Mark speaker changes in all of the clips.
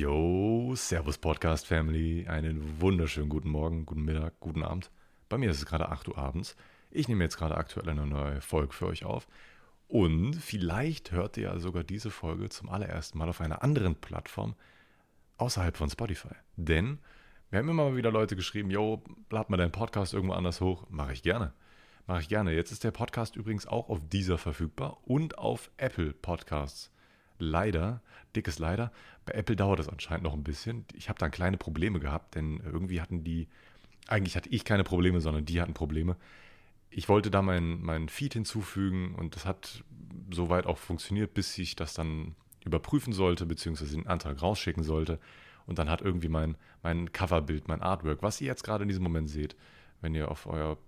Speaker 1: Yo, Servus Podcast Family. Einen wunderschönen guten Morgen, guten Mittag, guten Abend. Bei mir ist es gerade 8 Uhr abends. Ich nehme jetzt gerade aktuell eine neue Folge für euch auf. Und vielleicht hört ihr ja sogar diese Folge zum allerersten Mal auf einer anderen Plattform außerhalb von Spotify. Denn wir haben immer mal wieder Leute geschrieben, yo, lad mal deinen Podcast irgendwo anders hoch. Mache ich gerne. Mache ich gerne. Jetzt ist der Podcast übrigens auch auf dieser verfügbar und auf Apple Podcasts leider, dickes Leider, bei Apple dauert das anscheinend noch ein bisschen. Ich habe da kleine Probleme gehabt, denn irgendwie hatten die, eigentlich hatte ich keine Probleme, sondern die hatten Probleme. Ich wollte da meinen mein Feed hinzufügen und das hat soweit auch funktioniert, bis ich das dann überprüfen sollte, beziehungsweise den Antrag rausschicken sollte. Und dann hat irgendwie mein, mein Coverbild, mein Artwork, was ihr jetzt gerade in diesem Moment seht, wenn ihr auf euer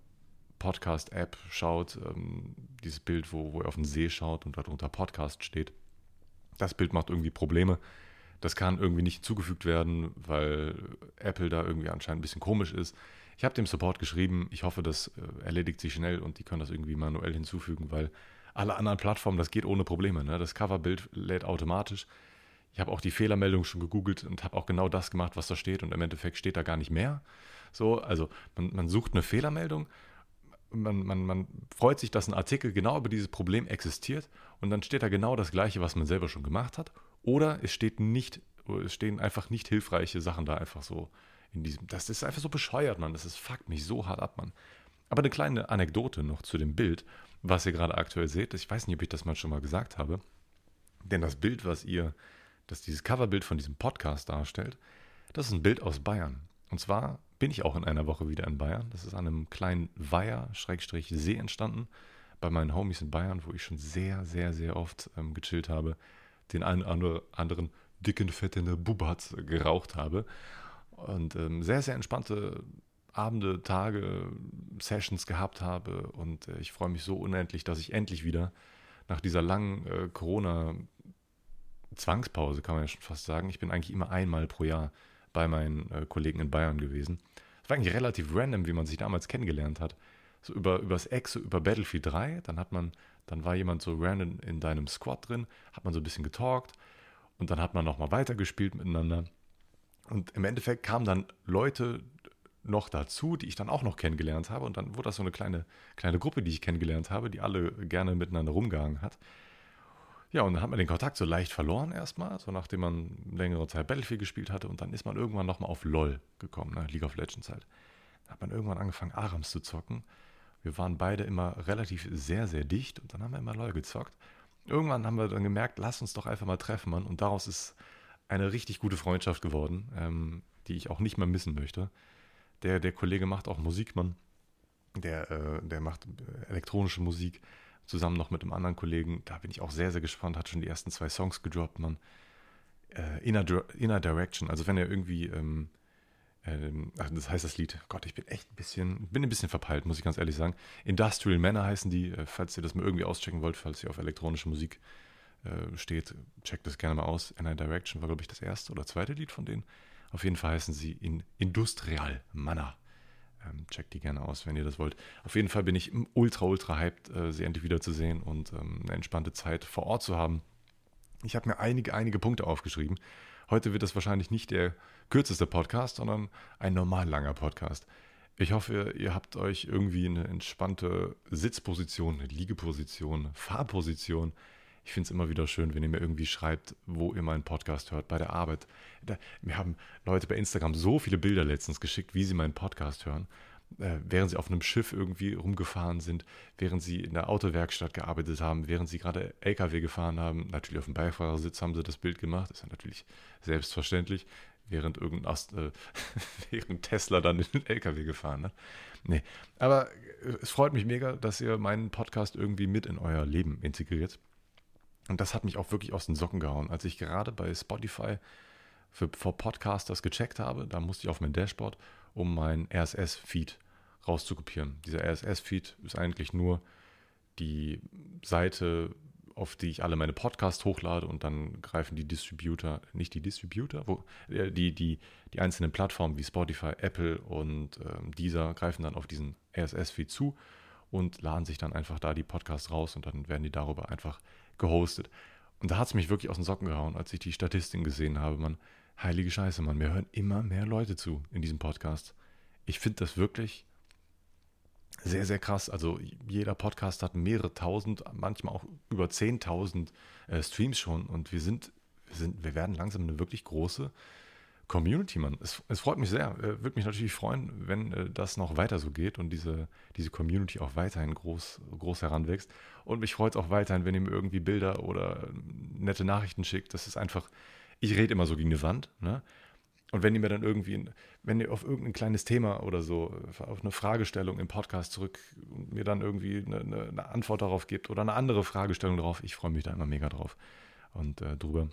Speaker 1: Podcast-App schaut, ähm, dieses Bild, wo, wo ihr auf den See schaut und darunter Podcast steht, das Bild macht irgendwie Probleme. Das kann irgendwie nicht zugefügt werden, weil Apple da irgendwie anscheinend ein bisschen komisch ist. Ich habe dem Support geschrieben. Ich hoffe, das äh, erledigt sich schnell und die können das irgendwie manuell hinzufügen, weil alle anderen Plattformen, das geht ohne Probleme. Ne? Das Coverbild lädt automatisch. Ich habe auch die Fehlermeldung schon gegoogelt und habe auch genau das gemacht, was da steht. Und im Endeffekt steht da gar nicht mehr. So, also man, man sucht eine Fehlermeldung man, man, man freut sich, dass ein Artikel genau über dieses Problem existiert und dann steht da genau das Gleiche, was man selber schon gemacht hat. Oder es steht nicht, es stehen einfach nicht hilfreiche Sachen da einfach so in diesem. Das ist einfach so bescheuert, man. Das ist, fuckt mich so hart ab, man. Aber eine kleine Anekdote noch zu dem Bild, was ihr gerade aktuell seht. Ich weiß nicht, ob ich das mal schon mal gesagt habe. Denn das Bild, was ihr, das dieses Coverbild von diesem Podcast darstellt, das ist ein Bild aus Bayern. Und zwar bin ich auch in einer Woche wieder in Bayern. Das ist an einem kleinen Weiher, Schrägstrich See entstanden, bei meinen Homies in Bayern, wo ich schon sehr, sehr, sehr oft ähm, gechillt habe, den einen oder anderen dicken, fetten Bubat geraucht habe. Und ähm, sehr, sehr entspannte Abende, Tage, Sessions gehabt habe. Und äh, ich freue mich so unendlich, dass ich endlich wieder nach dieser langen äh, Corona-Zwangspause, kann man ja schon fast sagen, ich bin eigentlich immer einmal pro Jahr bei meinen äh, Kollegen in Bayern gewesen. Es war eigentlich relativ random, wie man sich damals kennengelernt hat. So über übers Eck, so über Battlefield 3, dann hat man, dann war jemand so random in deinem Squad drin, hat man so ein bisschen getalkt und dann hat man nochmal weitergespielt miteinander. Und im Endeffekt kamen dann Leute noch dazu, die ich dann auch noch kennengelernt habe. Und dann wurde das so eine kleine, kleine Gruppe, die ich kennengelernt habe, die alle gerne miteinander rumgehangen hat. Ja, und dann hat man den Kontakt so leicht verloren erstmal, so nachdem man längere Zeit Battlefield gespielt hatte und dann ist man irgendwann nochmal auf LOL gekommen, ne? League of Legends halt. Da hat man irgendwann angefangen, Arams zu zocken. Wir waren beide immer relativ sehr, sehr dicht und dann haben wir immer LOL gezockt. Irgendwann haben wir dann gemerkt, lass uns doch einfach mal treffen, Mann. Und daraus ist eine richtig gute Freundschaft geworden, ähm, die ich auch nicht mehr missen möchte. Der, der Kollege macht auch Musik, Mann. Der, äh, der macht elektronische Musik zusammen noch mit einem anderen Kollegen. Da bin ich auch sehr, sehr gespannt. Hat schon die ersten zwei Songs gedroppt, man. Äh, Inner, Inner Direction. Also wenn er irgendwie, ähm, ähm, ach, das heißt das Lied. Gott, ich bin echt ein bisschen, bin ein bisschen verpeilt, muss ich ganz ehrlich sagen. Industrial Manor heißen die. Äh, falls ihr das mal irgendwie auschecken wollt, falls ihr auf elektronische Musik äh, steht, checkt das gerne mal aus. Inner Direction war, glaube ich, das erste oder zweite Lied von denen. Auf jeden Fall heißen sie in Industrial Manor. Ähm, checkt die gerne aus, wenn ihr das wollt. Auf jeden Fall bin ich ultra, ultra hyped, äh, sie endlich wiederzusehen und ähm, eine entspannte Zeit vor Ort zu haben. Ich habe mir einige, einige Punkte aufgeschrieben. Heute wird das wahrscheinlich nicht der kürzeste Podcast, sondern ein normal langer Podcast. Ich hoffe, ihr habt euch irgendwie eine entspannte Sitzposition, Liegeposition, Fahrposition, ich finde es immer wieder schön, wenn ihr mir irgendwie schreibt, wo ihr meinen Podcast hört, bei der Arbeit. Da, mir haben Leute bei Instagram so viele Bilder letztens geschickt, wie sie meinen Podcast hören. Äh, während sie auf einem Schiff irgendwie rumgefahren sind, während sie in der Autowerkstatt gearbeitet haben, während sie gerade LKW gefahren haben. Natürlich auf dem Beifahrersitz haben sie das Bild gemacht, ist ja natürlich selbstverständlich, während irgendein Ast, äh, während Tesla dann in den LKW gefahren hat. Nee, aber äh, es freut mich mega, dass ihr meinen Podcast irgendwie mit in euer Leben integriert. Und das hat mich auch wirklich aus den Socken gehauen. Als ich gerade bei Spotify für, für Podcasters gecheckt habe, da musste ich auf mein Dashboard, um meinen RSS-Feed rauszukopieren. Dieser RSS-Feed ist eigentlich nur die Seite, auf die ich alle meine Podcasts hochlade und dann greifen die Distributor, nicht die Distributor, wo, äh, die, die, die einzelnen Plattformen wie Spotify, Apple und ähm, Deezer greifen dann auf diesen RSS-Feed zu und laden sich dann einfach da die Podcasts raus und dann werden die darüber einfach gehostet. Und da hat es mich wirklich aus den Socken gehauen, als ich die Statistiken gesehen habe. Man heilige Scheiße, Mann, mir hören immer mehr Leute zu in diesem Podcast. Ich finde das wirklich sehr, sehr krass. Also jeder Podcast hat mehrere tausend, manchmal auch über zehntausend äh, Streams schon und wir sind, wir sind, wir werden langsam eine wirklich große Community, Mann. Es, es freut mich sehr. Äh, Würde mich natürlich freuen, wenn äh, das noch weiter so geht und diese, diese Community auch weiterhin groß, groß heranwächst. Und mich freut es auch weiterhin, wenn ihr mir irgendwie Bilder oder nette Nachrichten schickt. Das ist einfach, ich rede immer so gegen eine Wand, ne? Und wenn ihr mir dann irgendwie, wenn ihr auf irgendein kleines Thema oder so, auf eine Fragestellung im Podcast zurück mir dann irgendwie eine, eine Antwort darauf gibt oder eine andere Fragestellung drauf, ich freue mich da immer mega drauf und äh, drüber.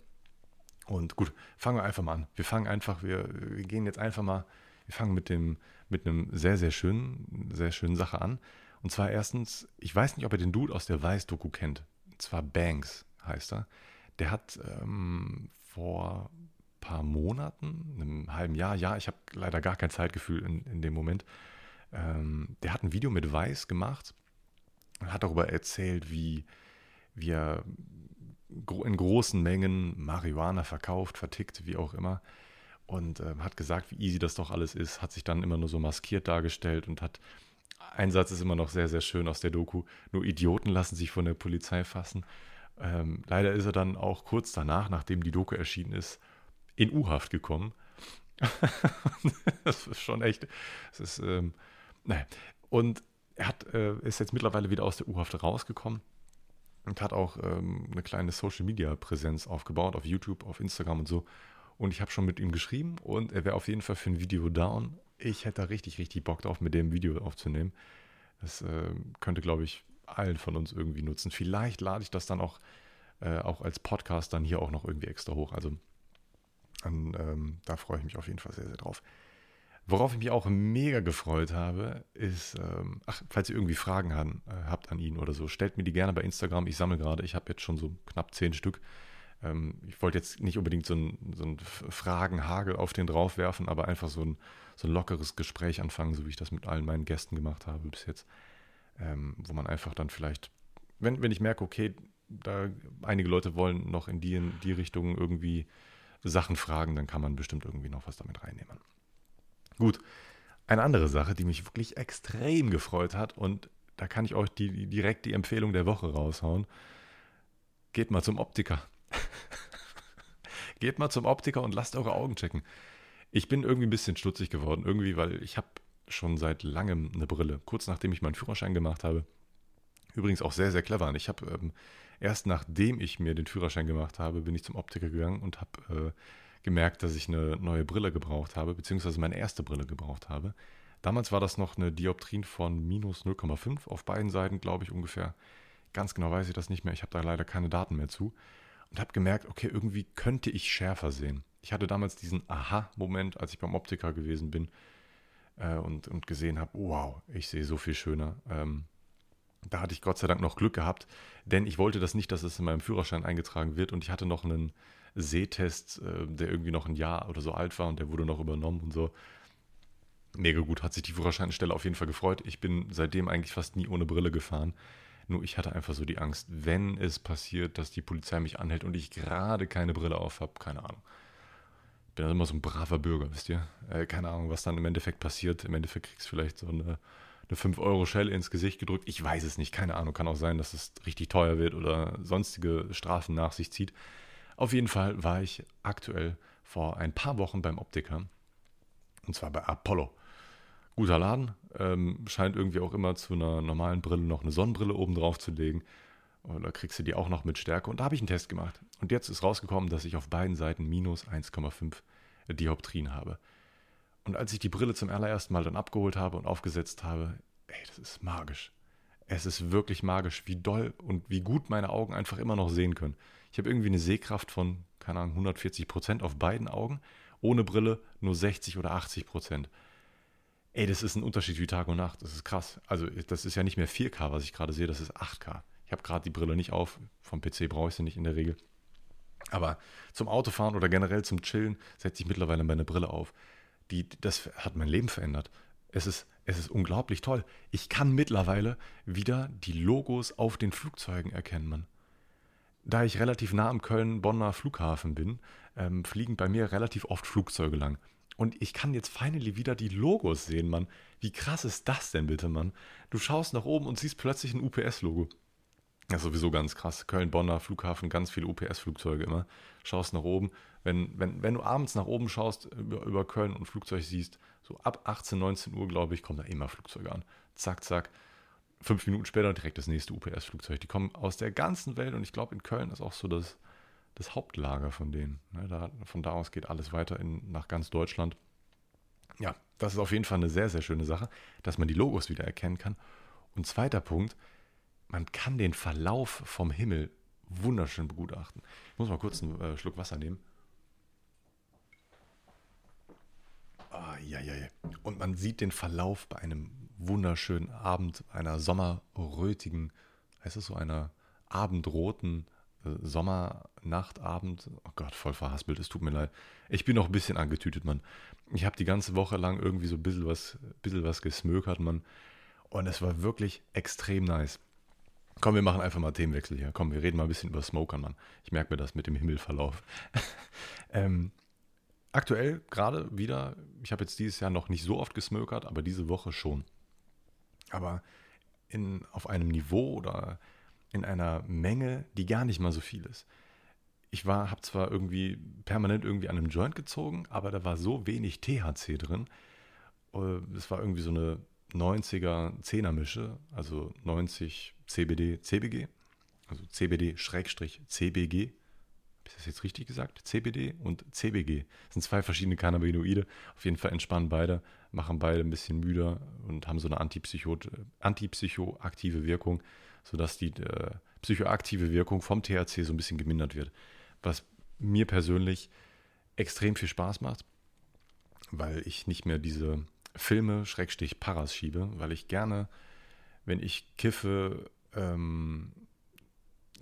Speaker 1: Und gut, fangen wir einfach mal an. Wir fangen einfach, wir, wir gehen jetzt einfach mal, wir fangen mit dem, mit einem sehr, sehr schönen, sehr schönen Sache an. Und zwar erstens, ich weiß nicht, ob ihr den Dude aus der Weiß-Doku kennt. Und zwar Banks heißt er. Der hat ähm, vor paar Monaten, einem halben Jahr, ja, ich habe leider gar kein Zeitgefühl in, in dem Moment. Ähm, der hat ein Video mit Weiß gemacht und hat darüber erzählt, wie, wie er in großen Mengen Marihuana verkauft, vertickt, wie auch immer. Und äh, hat gesagt, wie easy das doch alles ist, hat sich dann immer nur so maskiert dargestellt und hat, ein Satz ist immer noch sehr, sehr schön aus der Doku, nur Idioten lassen sich von der Polizei fassen. Ähm, leider ist er dann auch kurz danach, nachdem die Doku erschienen ist, in U-Haft gekommen. das ist schon echt. Das ist, ähm, naja. Und er hat, äh, ist jetzt mittlerweile wieder aus der U-Haft rausgekommen und hat auch ähm, eine kleine Social Media Präsenz aufgebaut auf YouTube, auf Instagram und so. Und ich habe schon mit ihm geschrieben und er wäre auf jeden Fall für ein Video down. Ich hätte da richtig, richtig Bock drauf, mit dem Video aufzunehmen. Das äh, könnte, glaube ich, allen von uns irgendwie nutzen. Vielleicht lade ich das dann auch, äh, auch als Podcast dann hier auch noch irgendwie extra hoch. Also und, ähm, da freue ich mich auf jeden Fall sehr, sehr drauf. Worauf ich mich auch mega gefreut habe, ist, ähm, ach, falls ihr irgendwie Fragen haben, äh, habt an ihn oder so, stellt mir die gerne bei Instagram. Ich sammle gerade, ich habe jetzt schon so knapp zehn Stück. Ähm, ich wollte jetzt nicht unbedingt so ein, so Fragenhagel auf den drauf werfen, aber einfach so ein, so ein lockeres Gespräch anfangen, so wie ich das mit allen meinen Gästen gemacht habe bis jetzt. Ähm, wo man einfach dann vielleicht, wenn, wenn ich merke, okay, da einige Leute wollen noch in die, in die Richtung irgendwie Sachen fragen, dann kann man bestimmt irgendwie noch was damit reinnehmen. Gut, eine andere Sache, die mich wirklich extrem gefreut hat und da kann ich euch die, direkt die Empfehlung der Woche raushauen. Geht mal zum Optiker. Geht mal zum Optiker und lasst eure Augen checken. Ich bin irgendwie ein bisschen stutzig geworden, irgendwie, weil ich habe schon seit langem eine Brille. Kurz nachdem ich meinen Führerschein gemacht habe. Übrigens auch sehr, sehr clever. Und ich habe ähm, erst nachdem ich mir den Führerschein gemacht habe, bin ich zum Optiker gegangen und habe äh, gemerkt, dass ich eine neue Brille gebraucht habe, beziehungsweise meine erste Brille gebraucht habe. Damals war das noch eine Dioptrin von minus 0,5 auf beiden Seiten, glaube ich ungefähr. Ganz genau weiß ich das nicht mehr. Ich habe da leider keine Daten mehr zu. Und habe gemerkt, okay, irgendwie könnte ich schärfer sehen. Ich hatte damals diesen Aha-Moment, als ich beim Optiker gewesen bin äh, und, und gesehen habe, wow, ich sehe so viel schöner. Ähm, da hatte ich Gott sei Dank noch Glück gehabt, denn ich wollte das nicht, dass es in meinem Führerschein eingetragen wird und ich hatte noch einen Sehtest, äh, der irgendwie noch ein Jahr oder so alt war und der wurde noch übernommen und so. Mega gut, hat sich die Führerscheinstelle auf jeden Fall gefreut. Ich bin seitdem eigentlich fast nie ohne Brille gefahren. Nur ich hatte einfach so die Angst, wenn es passiert, dass die Polizei mich anhält und ich gerade keine Brille auf habe, keine Ahnung. Bin dann immer so ein braver Bürger, wisst ihr? Äh, keine Ahnung, was dann im Endeffekt passiert. Im Endeffekt kriegst du vielleicht so eine eine 5-Euro-Shell ins Gesicht gedrückt. Ich weiß es nicht, keine Ahnung. Kann auch sein, dass es richtig teuer wird oder sonstige Strafen nach sich zieht. Auf jeden Fall war ich aktuell vor ein paar Wochen beim Optiker. Und zwar bei Apollo. Guter Laden. Ähm, scheint irgendwie auch immer zu einer normalen Brille noch eine Sonnenbrille oben drauf zu legen. Und da kriegst du die auch noch mit Stärke. Und da habe ich einen Test gemacht. Und jetzt ist rausgekommen, dass ich auf beiden Seiten minus 1,5 Dioptrien habe. Und als ich die Brille zum allerersten Mal dann abgeholt habe und aufgesetzt habe, ey, das ist magisch. Es ist wirklich magisch, wie doll und wie gut meine Augen einfach immer noch sehen können. Ich habe irgendwie eine Sehkraft von, keine Ahnung, 140 Prozent auf beiden Augen. Ohne Brille nur 60 oder 80 Prozent. Ey, das ist ein Unterschied wie Tag und Nacht. Das ist krass. Also, das ist ja nicht mehr 4K, was ich gerade sehe, das ist 8K. Ich habe gerade die Brille nicht auf. Vom PC brauche ich sie nicht in der Regel. Aber zum Autofahren oder generell zum Chillen setze ich mittlerweile meine Brille auf die, das hat mein Leben verändert. Es ist, es ist unglaublich toll. Ich kann mittlerweile wieder die Logos auf den Flugzeugen erkennen, Mann. Da ich relativ nah am Köln-Bonner Flughafen bin, ähm, fliegen bei mir relativ oft Flugzeuge lang. Und ich kann jetzt finally wieder die Logos sehen, Mann. Wie krass ist das denn bitte, Mann? Du schaust nach oben und siehst plötzlich ein UPS-Logo. Das ist sowieso ganz krass. Köln-Bonner Flughafen, ganz viele UPS-Flugzeuge immer. Schaust nach oben. Wenn, wenn, wenn du abends nach oben schaust, über, über Köln und Flugzeug siehst, so ab 18, 19 Uhr, glaube ich, kommen da immer Flugzeuge an. Zack, zack. Fünf Minuten später direkt das nächste UPS-Flugzeug. Die kommen aus der ganzen Welt und ich glaube, in Köln ist auch so das, das Hauptlager von denen. Ne, da, von da aus geht alles weiter in, nach ganz Deutschland. Ja, das ist auf jeden Fall eine sehr, sehr schöne Sache, dass man die Logos wieder erkennen kann. Und zweiter Punkt, man kann den Verlauf vom Himmel wunderschön begutachten. Ich muss mal kurz einen äh, Schluck Wasser nehmen. Ah, ja, ja, ja. Und man sieht den Verlauf bei einem wunderschönen Abend, einer sommerrötigen, heißt es so, einer abendroten äh, Sommernachtabend. Oh Gott, voll verhaspelt, es tut mir leid. Ich bin noch ein bisschen angetütet, Mann. Ich habe die ganze Woche lang irgendwie so ein bisschen was, bisschen was gesmökert, Mann. Und es war wirklich extrem nice. Komm, wir machen einfach mal Themenwechsel hier. Komm, wir reden mal ein bisschen über Smokern, Mann. Ich merke mir das mit dem Himmelverlauf. ähm, aktuell gerade wieder, ich habe jetzt dieses Jahr noch nicht so oft gesmokert, aber diese Woche schon. Aber in, auf einem Niveau oder in einer Menge, die gar nicht mal so viel ist. Ich war, habe zwar irgendwie permanent irgendwie an einem Joint gezogen, aber da war so wenig THC drin. Äh, es war irgendwie so eine 90er 10er Mische, also 90 CBD, CBG, also CBD-CBG. Ist das jetzt richtig gesagt? CBD und CBG. Das sind zwei verschiedene Cannabinoide. Auf jeden Fall entspannen beide, machen beide ein bisschen müder und haben so eine antipsychoaktive Wirkung, sodass die äh, psychoaktive Wirkung vom THC so ein bisschen gemindert wird. Was mir persönlich extrem viel Spaß macht, weil ich nicht mehr diese Filme, Schrägstich Paras schiebe, weil ich gerne, wenn ich kiffe, ähm,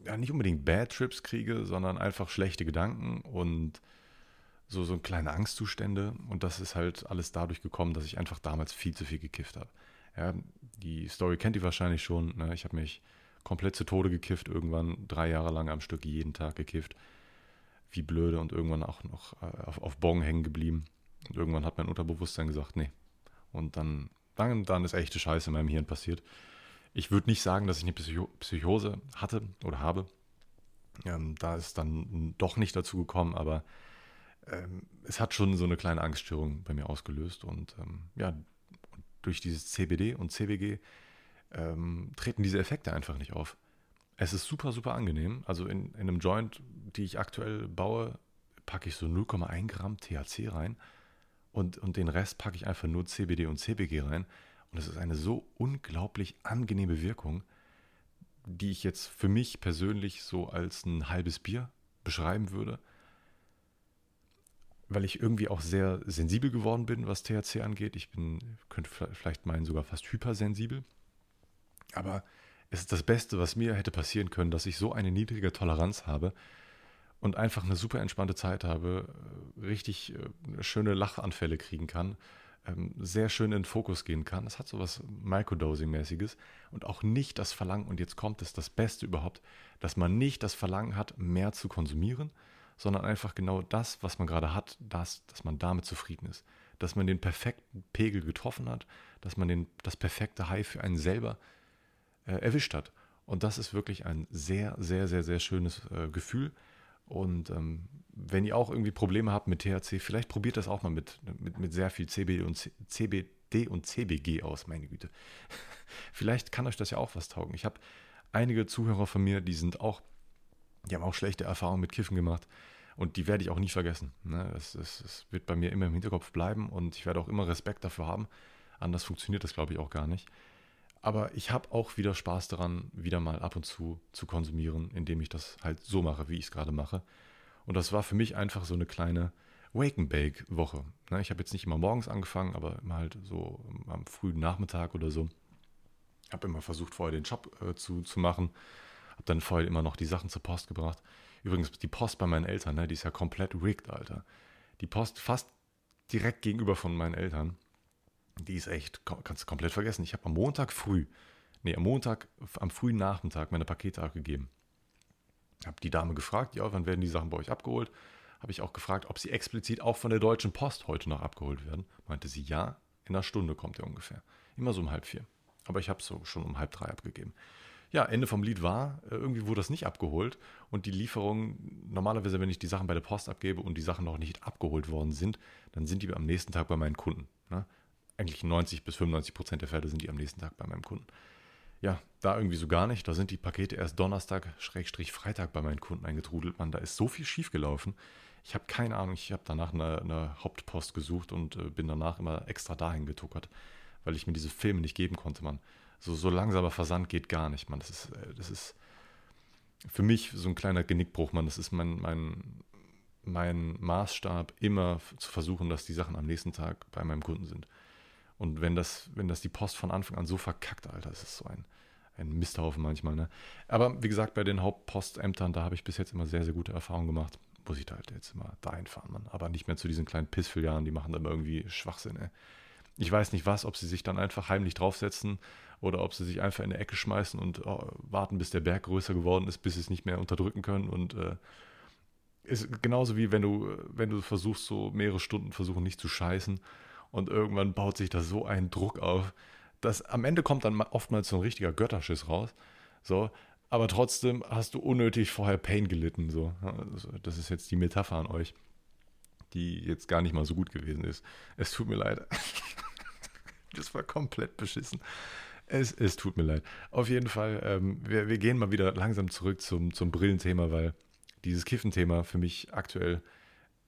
Speaker 1: ja, nicht unbedingt Bad Trips kriege, sondern einfach schlechte Gedanken und so, so kleine Angstzustände. Und das ist halt alles dadurch gekommen, dass ich einfach damals viel zu viel gekifft habe. Ja, die Story kennt ihr wahrscheinlich schon. Ne? Ich habe mich komplett zu Tode gekifft, irgendwann drei Jahre lang am Stück jeden Tag gekifft. Wie blöde und irgendwann auch noch äh, auf, auf Bong hängen geblieben. Und irgendwann hat mein Unterbewusstsein gesagt, nee, und dann, dann, dann ist echte Scheiße in meinem Hirn passiert. Ich würde nicht sagen, dass ich eine Psycho Psychose hatte oder habe. Ähm, da ist dann doch nicht dazu gekommen, aber ähm, es hat schon so eine kleine Angststörung bei mir ausgelöst. Und ähm, ja, durch dieses CBD und CBG ähm, treten diese Effekte einfach nicht auf. Es ist super, super angenehm. Also in, in einem Joint, die ich aktuell baue, packe ich so 0,1 Gramm THC rein und, und den Rest packe ich einfach nur CBD und CBG rein. Und es ist eine so unglaublich angenehme Wirkung, die ich jetzt für mich persönlich so als ein halbes Bier beschreiben würde. Weil ich irgendwie auch sehr sensibel geworden bin, was THC angeht. Ich bin, könnte vielleicht meinen, sogar fast hypersensibel. Aber es ist das Beste, was mir hätte passieren können, dass ich so eine niedrige Toleranz habe, und einfach eine super entspannte Zeit habe, äh, richtig äh, schöne Lachanfälle kriegen kann, ähm, sehr schön in den Fokus gehen kann. Es hat so was Microdosing-mäßiges und auch nicht das Verlangen, und jetzt kommt es das Beste überhaupt, dass man nicht das Verlangen hat, mehr zu konsumieren, sondern einfach genau das, was man gerade hat, das, dass man damit zufrieden ist. Dass man den perfekten Pegel getroffen hat, dass man den, das perfekte High für einen selber äh, erwischt hat. Und das ist wirklich ein sehr, sehr, sehr, sehr schönes äh, Gefühl und ähm, wenn ihr auch irgendwie Probleme habt mit THC, vielleicht probiert das auch mal mit, mit, mit sehr viel CBD und, CBD und CBG aus, meine Güte. vielleicht kann euch das ja auch was taugen. Ich habe einige Zuhörer von mir, die sind auch, die haben auch schlechte Erfahrungen mit Kiffen gemacht. Und die werde ich auch nie vergessen. Ne? Das, das, das wird bei mir immer im Hinterkopf bleiben und ich werde auch immer Respekt dafür haben. Anders funktioniert das, glaube ich, auch gar nicht. Aber ich habe auch wieder Spaß daran, wieder mal ab und zu zu konsumieren, indem ich das halt so mache, wie ich es gerade mache. Und das war für mich einfach so eine kleine Wake-and-Bake-Woche. Ne, ich habe jetzt nicht immer morgens angefangen, aber immer halt so am frühen Nachmittag oder so. Habe immer versucht, vorher den Job äh, zu, zu machen. Habe dann vorher immer noch die Sachen zur Post gebracht. Übrigens, die Post bei meinen Eltern, ne, die ist ja komplett rigged, Alter. Die Post fast direkt gegenüber von meinen Eltern die ist echt, kannst du komplett vergessen. Ich habe am Montag früh, nee, am Montag, am frühen Nachmittag meine Pakete abgegeben. Habe die Dame gefragt, ja, wann werden die Sachen bei euch abgeholt? habe ich auch gefragt, ob sie explizit auch von der Deutschen Post heute noch abgeholt werden. Meinte sie, ja, in einer Stunde kommt er ungefähr. Immer so um halb vier. Aber ich habe es so schon um halb drei abgegeben. Ja, Ende vom Lied war, äh, irgendwie wurde das nicht abgeholt und die Lieferung, normalerweise, wenn ich die Sachen bei der Post abgebe und die Sachen noch nicht abgeholt worden sind, dann sind die am nächsten Tag bei meinen Kunden. Ne? Eigentlich 90 bis 95 Prozent der Fälle sind die am nächsten Tag bei meinem Kunden. Ja, da irgendwie so gar nicht. Da sind die Pakete erst Donnerstag, Schrägstrich Freitag bei meinen Kunden eingetrudelt. Man, da ist so viel schiefgelaufen. Ich habe keine Ahnung. Ich habe danach eine, eine, Hauptpost gesucht und äh, bin danach immer extra dahin getuckert, weil ich mir diese Filme nicht geben konnte, man. So, so langsamer Versand geht gar nicht, man. Das ist, äh, das ist für mich so ein kleiner Genickbruch, man. Das ist mein, mein, mein Maßstab, immer zu versuchen, dass die Sachen am nächsten Tag bei meinem Kunden sind. Und wenn das, wenn das die Post von Anfang an so verkackt, Alter, das ist so ein, ein Misthaufen manchmal. Ne? Aber wie gesagt, bei den Hauptpostämtern, da habe ich bis jetzt immer sehr, sehr gute Erfahrungen gemacht. Muss ich da halt jetzt immer dahin fahren, Mann. Aber nicht mehr zu diesen kleinen Pissfilialen, die machen da immer irgendwie Schwachsinn, ey. Ich weiß nicht was, ob sie sich dann einfach heimlich draufsetzen oder ob sie sich einfach in eine Ecke schmeißen und oh, warten, bis der Berg größer geworden ist, bis sie es nicht mehr unterdrücken können. Und äh, ist genauso wie wenn du, wenn du versuchst, so mehrere Stunden versuchen, nicht zu scheißen und irgendwann baut sich da so ein Druck auf, dass am Ende kommt dann oftmals so ein richtiger Götterschiss raus. So, aber trotzdem hast du unnötig vorher Pain gelitten. So. Also, das ist jetzt die Metapher an euch, die jetzt gar nicht mal so gut gewesen ist. Es tut mir leid. das war komplett beschissen. Es, es tut mir leid. Auf jeden Fall, ähm, wir, wir gehen mal wieder langsam zurück zum, zum Brillenthema, weil dieses Kiffenthema für mich aktuell,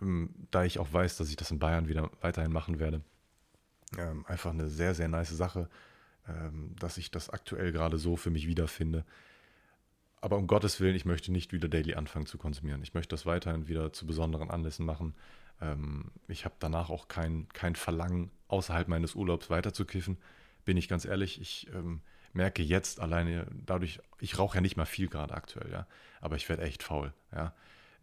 Speaker 1: ähm, da ich auch weiß, dass ich das in Bayern wieder weiterhin machen werde, ähm, einfach eine sehr, sehr nice Sache, ähm, dass ich das aktuell gerade so für mich wiederfinde. Aber um Gottes Willen, ich möchte nicht wieder daily anfangen zu konsumieren. Ich möchte das weiterhin wieder zu besonderen Anlässen machen. Ähm, ich habe danach auch kein, kein Verlangen, außerhalb meines Urlaubs weiterzukiffen. Bin ich ganz ehrlich, ich ähm, merke jetzt alleine dadurch, ich rauche ja nicht mal viel gerade aktuell, ja, aber ich werde echt faul, ja.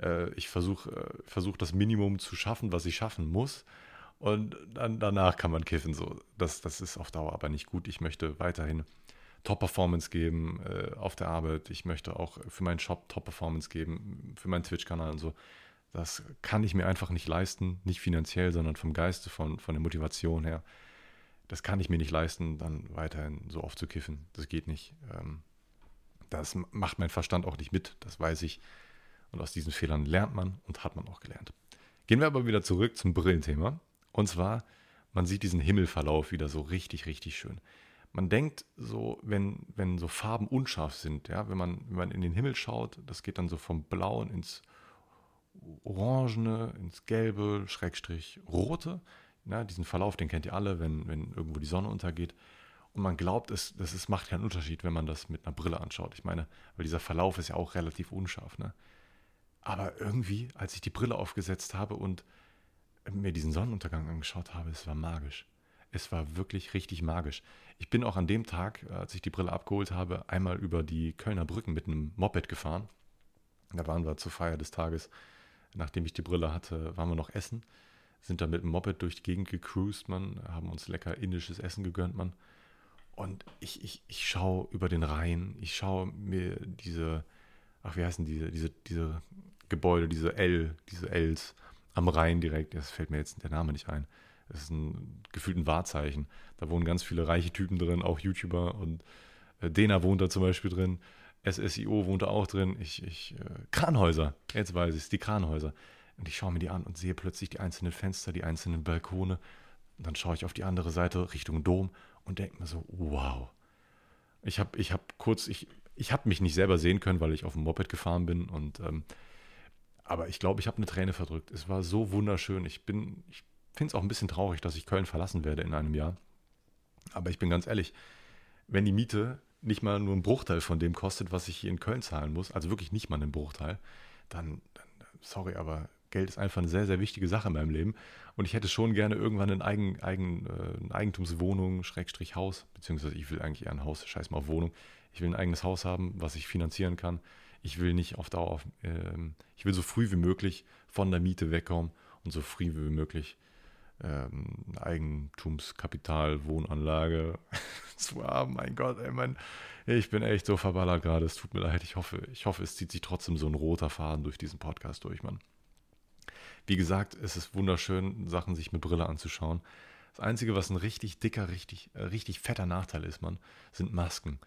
Speaker 1: Äh, ich versuche äh, versuch das Minimum zu schaffen, was ich schaffen muss und dann, danach kann man kiffen. So. Das, das ist auf Dauer aber nicht gut. Ich möchte weiterhin Top-Performance geben äh, auf der Arbeit. Ich möchte auch für meinen Shop Top-Performance geben, für meinen Twitch-Kanal und so. Das kann ich mir einfach nicht leisten, nicht finanziell, sondern vom Geiste, von, von der Motivation her. Das kann ich mir nicht leisten, dann weiterhin so oft zu kiffen. Das geht nicht. Ähm, das macht mein Verstand auch nicht mit, das weiß ich. Und aus diesen Fehlern lernt man und hat man auch gelernt. Gehen wir aber wieder zurück zum Brillenthema. Und zwar, man sieht diesen Himmelverlauf wieder so richtig, richtig schön. Man denkt so, wenn, wenn so Farben unscharf sind, ja, wenn man, wenn man in den Himmel schaut, das geht dann so vom Blauen ins Orangene, ins Gelbe, Schrägstrich Rote. Ja, diesen Verlauf, den kennt ihr alle, wenn, wenn irgendwo die Sonne untergeht. Und man glaubt, es, das ist, macht keinen Unterschied, wenn man das mit einer Brille anschaut. Ich meine, weil dieser Verlauf ist ja auch relativ unscharf. Ne? Aber irgendwie, als ich die Brille aufgesetzt habe und mir diesen Sonnenuntergang angeschaut habe, es war magisch. Es war wirklich richtig magisch. Ich bin auch an dem Tag, als ich die Brille abgeholt habe, einmal über die Kölner Brücken mit einem Moped gefahren. Da waren wir zur Feier des Tages. Nachdem ich die Brille hatte, waren wir noch essen. Sind dann mit dem Moped durch die Gegend gecruised, man. Haben uns lecker indisches Essen gegönnt, man. Und ich, ich, ich schaue über den Rhein. Ich schaue mir diese, ach, wie heißen diese, diese, diese Gebäude, diese L, diese Ls am Rhein direkt, das fällt mir jetzt der Name nicht ein. Das ist ein gefühlten Wahrzeichen. Da wohnen ganz viele reiche Typen drin, auch YouTuber und äh, Dena wohnt da zum Beispiel drin. SSIO wohnt da auch drin. Ich, ich, äh, Kranhäuser, jetzt weiß ich es, die Kranhäuser. Und ich schaue mir die an und sehe plötzlich die einzelnen Fenster, die einzelnen Balkone. Und dann schaue ich auf die andere Seite Richtung Dom und denke mir so, wow. Ich habe ich hab kurz, ich, ich habe mich nicht selber sehen können, weil ich auf dem Moped gefahren bin und ähm, aber ich glaube, ich habe eine Träne verdrückt. Es war so wunderschön. Ich bin, ich finde es auch ein bisschen traurig, dass ich Köln verlassen werde in einem Jahr. Aber ich bin ganz ehrlich, wenn die Miete nicht mal nur einen Bruchteil von dem kostet, was ich hier in Köln zahlen muss, also wirklich nicht mal einen Bruchteil, dann, dann sorry, aber Geld ist einfach eine sehr, sehr wichtige Sache in meinem Leben. Und ich hätte schon gerne irgendwann eine, Eigen, Eigen, äh, eine Eigentumswohnung, Schrägstrich Haus, beziehungsweise ich will eigentlich eher ein Haus, scheiß mal auf Wohnung. Ich will ein eigenes Haus haben, was ich finanzieren kann ich will nicht auf Dauer, auf, ähm, ich will so früh wie möglich von der Miete wegkommen und so früh wie möglich ähm, Eigentumskapital, Wohnanlage zu haben. Mein Gott, ey, mein, ich bin echt so verballert gerade. Es tut mir leid. Ich hoffe, ich hoffe, es zieht sich trotzdem so ein roter Faden durch diesen Podcast durch, Mann. Wie gesagt, es ist wunderschön, Sachen sich mit Brille anzuschauen. Das Einzige, was ein richtig dicker, richtig, äh, richtig fetter Nachteil ist, man, sind Masken.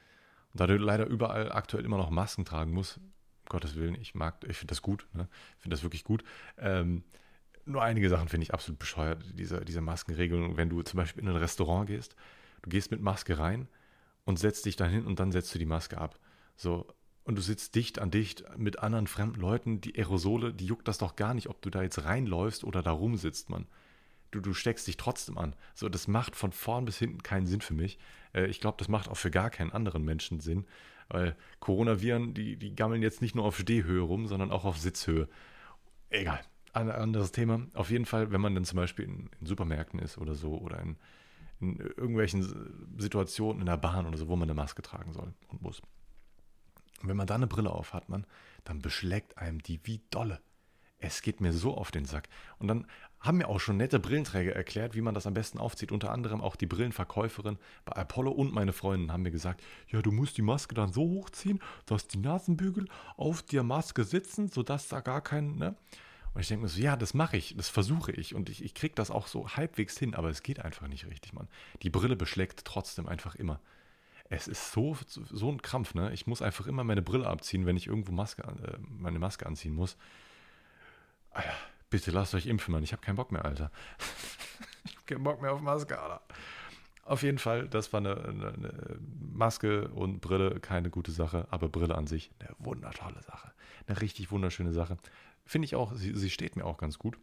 Speaker 1: Und da du leider überall aktuell immer noch Masken tragen musst, um Gottes Willen, ich mag, ich finde das gut, ne? ich finde das wirklich gut. Ähm, nur einige Sachen finde ich absolut bescheuert, diese, diese Maskenregelung. Wenn du zum Beispiel in ein Restaurant gehst, du gehst mit Maske rein und setzt dich dann hin und dann setzt du die Maske ab. So, und du sitzt dicht an dicht mit anderen fremden Leuten, die Aerosole, die juckt das doch gar nicht, ob du da jetzt reinläufst oder da rumsitzt, man. Du, du steckst dich trotzdem an. So, das macht von vorn bis hinten keinen Sinn für mich. Äh, ich glaube, das macht auch für gar keinen anderen Menschen Sinn, weil Coronaviren, die, die gammeln jetzt nicht nur auf Stehhöhe rum, sondern auch auf Sitzhöhe. Egal, ein anderes Thema. Auf jeden Fall, wenn man dann zum Beispiel in, in Supermärkten ist oder so oder in, in irgendwelchen Situationen in der Bahn oder so, wo man eine Maske tragen soll und muss. Und wenn man da eine Brille auf hat, man, dann beschlägt einem die wie dolle. Es geht mir so auf den Sack. Und dann haben mir auch schon nette Brillenträger erklärt, wie man das am besten aufzieht. Unter anderem auch die Brillenverkäuferin bei Apollo und meine Freundin haben mir gesagt, ja, du musst die Maske dann so hochziehen, dass die Nasenbügel auf der Maske sitzen, sodass da gar kein, ne? Und ich denke mir so, ja, das mache ich, das versuche ich und ich, ich kriege das auch so halbwegs hin, aber es geht einfach nicht richtig, Mann. Die Brille beschlägt trotzdem einfach immer. Es ist so, so ein Krampf, ne? Ich muss einfach immer meine Brille abziehen, wenn ich irgendwo Maske, äh, meine Maske anziehen muss. Alter, bitte lasst euch impfen, Mann. Ich habe keinen Bock mehr, Alter. ich habe keinen Bock mehr auf Maske, Alter. Auf jeden Fall, das war eine, eine, eine, Maske und Brille keine gute Sache, aber Brille an sich eine wundertolle Sache. Eine richtig wunderschöne Sache. Finde ich auch, sie, sie, steht mir auch ganz gut.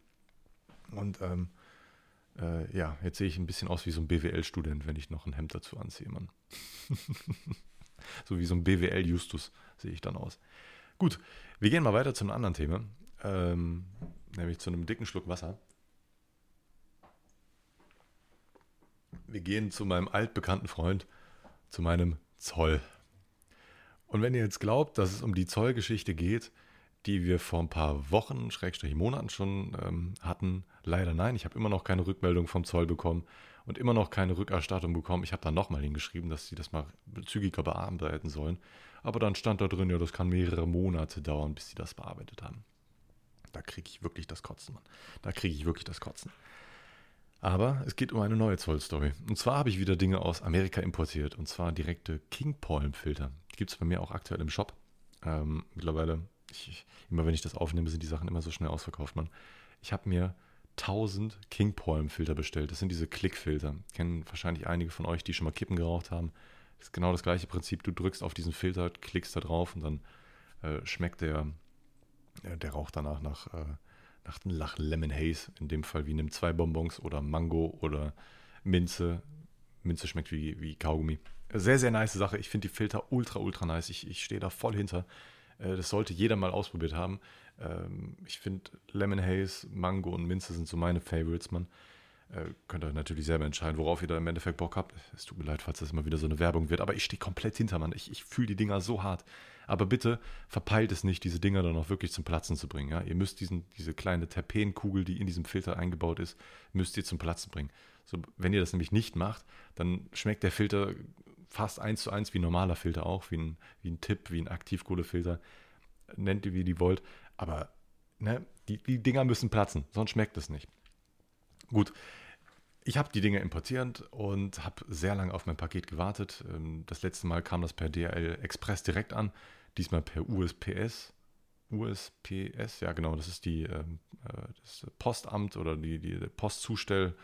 Speaker 1: Und ähm, äh, ja, jetzt sehe ich ein bisschen aus wie so ein BWL-Student, wenn ich noch ein Hemd dazu anziehe, Mann. so wie so ein BWL-Justus sehe ich dann aus. Gut, wir gehen mal weiter zu einem anderen Thema, ähm, nämlich zu einem dicken Schluck Wasser. Wir gehen zu meinem altbekannten Freund, zu meinem Zoll. Und wenn ihr jetzt glaubt, dass es um die Zollgeschichte geht, die wir vor ein paar Wochen, Schrägstrich Monaten schon ähm, hatten. Leider nein, ich habe immer noch keine Rückmeldung vom Zoll bekommen und immer noch keine Rückerstattung bekommen. Ich habe dann nochmal hingeschrieben, dass sie das mal zügiger bearbeiten sollen. Aber dann stand da drin, ja, das kann mehrere Monate dauern, bis sie das bearbeitet haben. Da kriege ich wirklich das Kotzen, Mann. Da kriege ich wirklich das Kotzen. Aber es geht um eine neue Zollstory. Und zwar habe ich wieder Dinge aus Amerika importiert. Und zwar direkte King Palm Filter. Die gibt es bei mir auch aktuell im Shop. Ähm, mittlerweile ich, immer wenn ich das aufnehme, sind die Sachen immer so schnell ausverkauft, man. Ich habe mir 1000 King Palm Filter bestellt. Das sind diese Klickfilter. Kennen wahrscheinlich einige von euch, die schon mal Kippen geraucht haben. Das ist genau das gleiche Prinzip. Du drückst auf diesen Filter, klickst da drauf und dann äh, schmeckt der, der Rauch danach nach, äh, nach, nach Lemon Haze. In dem Fall wie nimm zwei Bonbons oder Mango oder Minze. Minze schmeckt wie, wie Kaugummi. Sehr, sehr nice Sache. Ich finde die Filter ultra, ultra nice. Ich, ich stehe da voll hinter. Äh, das sollte jeder mal ausprobiert haben. Ähm, ich finde Lemon Haze, Mango und Minze sind so meine Favorites, man. Äh, könnt ihr natürlich selber entscheiden, worauf ihr da im Endeffekt Bock habt. Es tut mir leid, falls das immer wieder so eine Werbung wird, aber ich stehe komplett hinter, man. Ich, ich fühle die Dinger so hart. Aber bitte verpeilt es nicht, diese Dinger dann auch wirklich zum Platzen zu bringen. Ja? Ihr müsst diesen, diese kleine Terpenkugel, die in diesem Filter eingebaut ist, müsst ihr zum Platzen bringen. So, wenn ihr das nämlich nicht macht, dann schmeckt der Filter fast eins zu eins wie ein normaler Filter auch, wie ein, wie ein Tipp, wie ein Aktivkohlefilter. Nennt ihr, wie ihr wollt. Aber ne, die, die Dinger müssen platzen, sonst schmeckt es nicht. Gut, ich habe die Dinge importiert und habe sehr lange auf mein Paket gewartet. Ähm, das letzte Mal kam das per DHL Express direkt an, diesmal per USPS. USPS, ja genau, das ist die ähm, äh, das Postamt oder die, die Postzustell,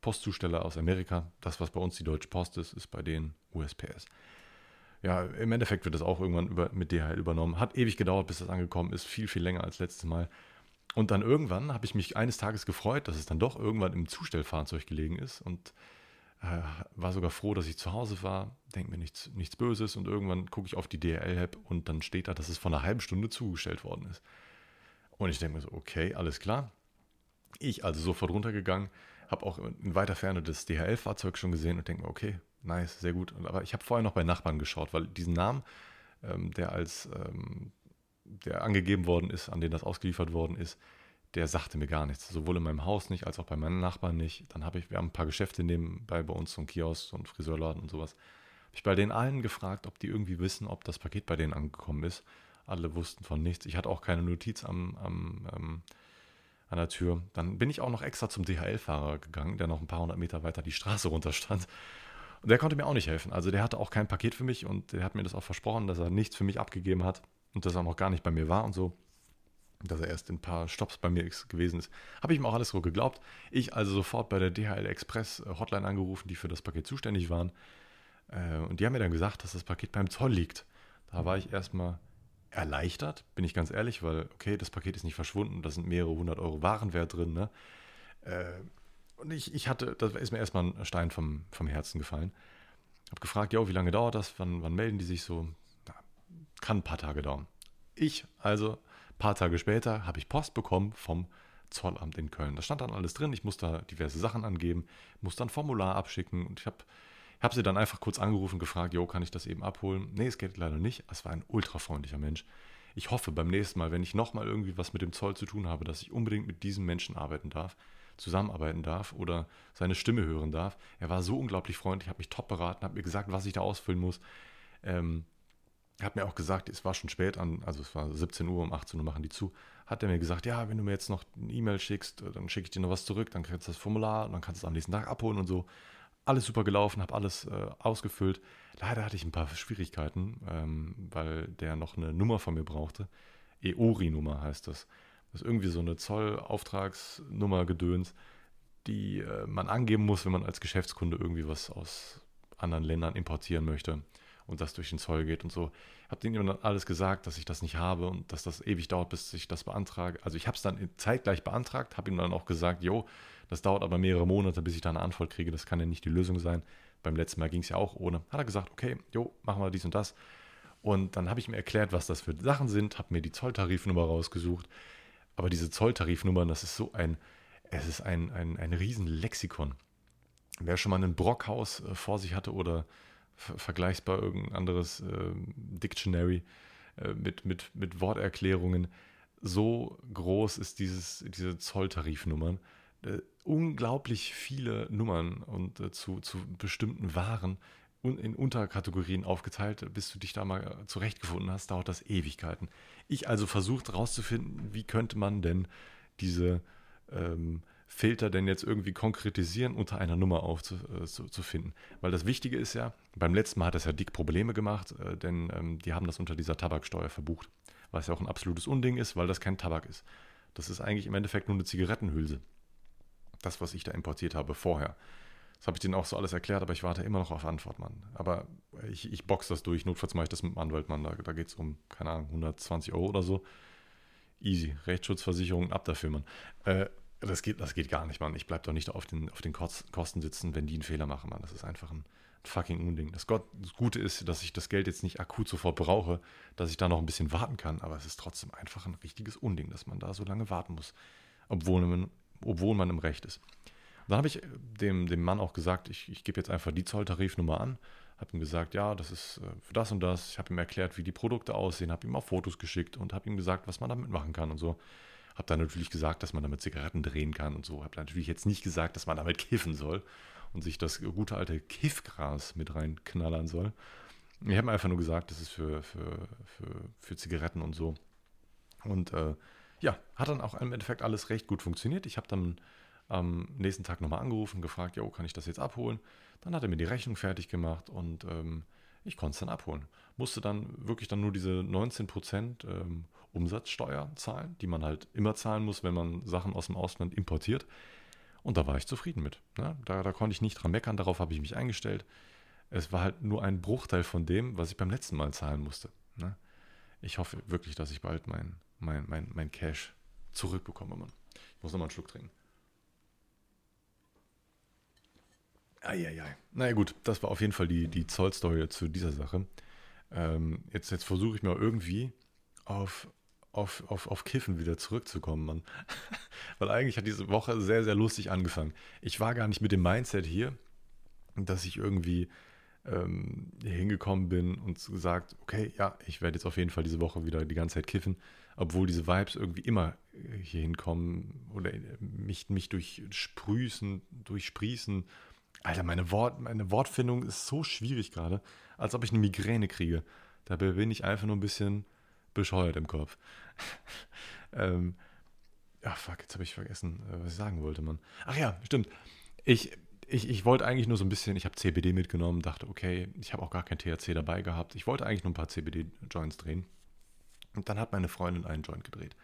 Speaker 1: Postzusteller aus Amerika. Das, was bei uns die Deutsche Post ist, ist bei denen USPS. Ja, im Endeffekt wird das auch irgendwann über, mit DHL übernommen. Hat ewig gedauert, bis das angekommen ist. Viel, viel länger als letztes Mal. Und dann irgendwann habe ich mich eines Tages gefreut, dass es dann doch irgendwann im Zustellfahrzeug gelegen ist und äh, war sogar froh, dass ich zu Hause war. Denke mir nichts, nichts Böses und irgendwann gucke ich auf die DHL-App und dann steht da, dass es vor einer halben Stunde zugestellt worden ist. Und ich denke mir so, okay, alles klar. Ich also sofort runtergegangen, habe auch in weiter Ferne das DHL-Fahrzeug schon gesehen und denke mir, okay, nice, sehr gut. Aber ich habe vorher noch bei Nachbarn geschaut, weil diesen Namen, ähm, der als ähm, der angegeben worden ist, an den das ausgeliefert worden ist, der sagte mir gar nichts. Sowohl in meinem Haus nicht, als auch bei meinen Nachbarn nicht. Dann habe ich, wir haben ein paar Geschäfte nebenbei bei uns, so ein Kiosk, so Friseurladen und sowas. Habe ich bei denen allen gefragt, ob die irgendwie wissen, ob das Paket bei denen angekommen ist. Alle wussten von nichts. Ich hatte auch keine Notiz am, am, ähm, an der Tür. Dann bin ich auch noch extra zum DHL-Fahrer gegangen, der noch ein paar hundert Meter weiter die Straße runter stand. Und der konnte mir auch nicht helfen. Also der hatte auch kein Paket für mich und der hat mir das auch versprochen, dass er nichts für mich abgegeben hat und dass er noch gar nicht bei mir war und so. Dass er erst in ein paar Stops bei mir gewesen ist. Habe ich ihm auch alles so geglaubt. Ich also sofort bei der DHL Express äh, Hotline angerufen, die für das Paket zuständig waren. Äh, und die haben mir dann gesagt, dass das Paket beim Zoll liegt. Da war ich erstmal erleichtert, bin ich ganz ehrlich, weil, okay, das Paket ist nicht verschwunden, da sind mehrere hundert Euro Warenwert drin. Ne? Äh, und ich, ich hatte, da ist mir erstmal ein Stein vom, vom Herzen gefallen. Habe gefragt, ja, wie lange dauert das? Wann, wann melden die sich so? Kann ein paar Tage dauern. Ich, also, ein paar Tage später, habe ich Post bekommen vom Zollamt in Köln. Da stand dann alles drin. Ich musste da diverse Sachen angeben, musste ein Formular abschicken und ich habe habe sie dann einfach kurz angerufen gefragt, jo, kann ich das eben abholen? Nee, es geht leider nicht. Es war ein ultrafreundlicher Mensch. Ich hoffe beim nächsten Mal, wenn ich nochmal irgendwie was mit dem Zoll zu tun habe, dass ich unbedingt mit diesem Menschen arbeiten darf, zusammenarbeiten darf oder seine Stimme hören darf. Er war so unglaublich freundlich, hat mich top beraten, hat mir gesagt, was ich da ausfüllen muss. Ähm, hat mir auch gesagt, es war schon spät an, also es war 17 Uhr, um 18 Uhr machen die zu, hat er mir gesagt, ja, wenn du mir jetzt noch eine E-Mail schickst, dann schicke ich dir noch was zurück, dann kriegst du das Formular und dann kannst du es am nächsten Tag abholen und so alles super gelaufen, habe alles äh, ausgefüllt. Leider hatte ich ein paar Schwierigkeiten, ähm, weil der noch eine Nummer von mir brauchte. EORI-Nummer heißt das. Das ist irgendwie so eine Zollauftragsnummer gedöns, die äh, man angeben muss, wenn man als Geschäftskunde irgendwie was aus anderen Ländern importieren möchte und das durch den Zoll geht und so. Ich habe denen dann alles gesagt, dass ich das nicht habe und dass das ewig dauert, bis ich das beantrage. Also ich habe es dann zeitgleich beantragt, habe ihm dann auch gesagt, jo, das dauert aber mehrere Monate, bis ich da eine Antwort kriege. Das kann ja nicht die Lösung sein. Beim letzten Mal ging es ja auch ohne. Hat er gesagt, okay, jo, machen wir dies und das. Und dann habe ich ihm erklärt, was das für Sachen sind, habe mir die Zolltarifnummer rausgesucht. Aber diese Zolltarifnummern, das ist so ein, es ist ein, ein, ein Riesenlexikon. Wer schon mal ein Brockhaus äh, vor sich hatte oder vergleichbar irgendein anderes äh, Dictionary äh, mit, mit, mit Worterklärungen, so groß ist dieses, diese Zolltarifnummern äh, unglaublich viele Nummern und äh, zu, zu bestimmten Waren in Unterkategorien aufgeteilt, bis du dich da mal äh, zurechtgefunden hast, dauert das Ewigkeiten. Ich also versucht herauszufinden, wie könnte man denn diese ähm, Filter denn jetzt irgendwie konkretisieren, unter einer Nummer aufzufinden. Äh, Weil das Wichtige ist ja, beim letzten Mal hat das ja dick Probleme gemacht, äh, denn ähm, die haben das unter dieser Tabaksteuer verbucht. Was ja auch ein absolutes Unding ist, weil das kein Tabak ist. Das ist eigentlich im Endeffekt nur eine Zigarettenhülse das, was ich da importiert habe vorher. Das habe ich denen auch so alles erklärt, aber ich warte immer noch auf Antwort, Mann. Aber ich, ich box das durch. Notfalls mache ich das mit dem Anwalt, Mann. Da, da geht es um, keine Ahnung, 120 Euro oder so. Easy. Rechtsschutzversicherung, ab dafür, Mann. Äh, das, geht, das geht gar nicht, Mann. Ich bleibe doch nicht auf den, auf den Kosten sitzen, wenn die einen Fehler machen, Mann. Das ist einfach ein, fucking Unding. Das Gute ist, dass ich das Geld jetzt nicht akut sofort brauche, dass ich da noch ein bisschen warten kann. Aber es ist trotzdem einfach ein richtiges Unding, dass man da so lange warten muss. Obwohl man obwohl man im Recht ist. dann habe ich dem, dem Mann auch gesagt, ich, ich gebe jetzt einfach die Zolltarifnummer an, habe ihm gesagt, ja, das ist äh, für das und das. Ich habe ihm erklärt, wie die Produkte aussehen, habe ihm auch Fotos geschickt und habe ihm gesagt, was man damit machen kann und so. Habe dann natürlich gesagt, dass man damit Zigaretten drehen kann und so. Habe natürlich jetzt nicht gesagt, dass man damit kiffen soll und sich das gute alte Kiffgras mit reinknallern soll. Ich habe einfach nur gesagt, das ist für, für, für, für Zigaretten und so. Und äh, ja, hat dann auch im Endeffekt alles recht gut funktioniert. Ich habe dann am nächsten Tag nochmal angerufen, gefragt, ja, kann ich das jetzt abholen? Dann hat er mir die Rechnung fertig gemacht und ähm, ich konnte es dann abholen. Musste dann wirklich dann nur diese 19% ähm, Umsatzsteuer zahlen, die man halt immer zahlen muss, wenn man Sachen aus dem Ausland importiert. Und da war ich zufrieden mit. Ne? Da, da konnte ich nicht dran meckern, darauf habe ich mich eingestellt. Es war halt nur ein Bruchteil von dem, was ich beim letzten Mal zahlen musste. Ne? Ich hoffe wirklich, dass ich bald mein mein, mein, mein Cash zurückbekomme. Man. Ich muss nochmal einen Schluck trinken. Eieiei. Naja gut, das war auf jeden Fall die, die Zollstory zu dieser Sache. Ähm, jetzt jetzt versuche ich mal irgendwie auf, auf, auf, auf Kiffen wieder zurückzukommen, Mann. Weil eigentlich hat diese Woche sehr, sehr lustig angefangen. Ich war gar nicht mit dem Mindset hier, dass ich irgendwie ähm, hingekommen bin und gesagt, okay, ja, ich werde jetzt auf jeden Fall diese Woche wieder die ganze Zeit kiffen obwohl diese Vibes irgendwie immer äh, hier hinkommen oder äh, mich, mich durchsprüßen, durchsprießen. Alter, meine, Wort, meine Wortfindung ist so schwierig gerade, als ob ich eine Migräne kriege. Dabei bin ich einfach nur ein bisschen bescheuert im Kopf. ähm, ja, fuck, jetzt habe ich vergessen, äh, was ich sagen wollte, Mann. Ach ja, stimmt. Ich, ich, ich wollte eigentlich nur so ein bisschen, ich habe CBD mitgenommen, dachte, okay, ich habe auch gar kein THC dabei gehabt. Ich wollte eigentlich nur ein paar CBD-Joints drehen. Und dann hat meine Freundin einen Joint gedreht.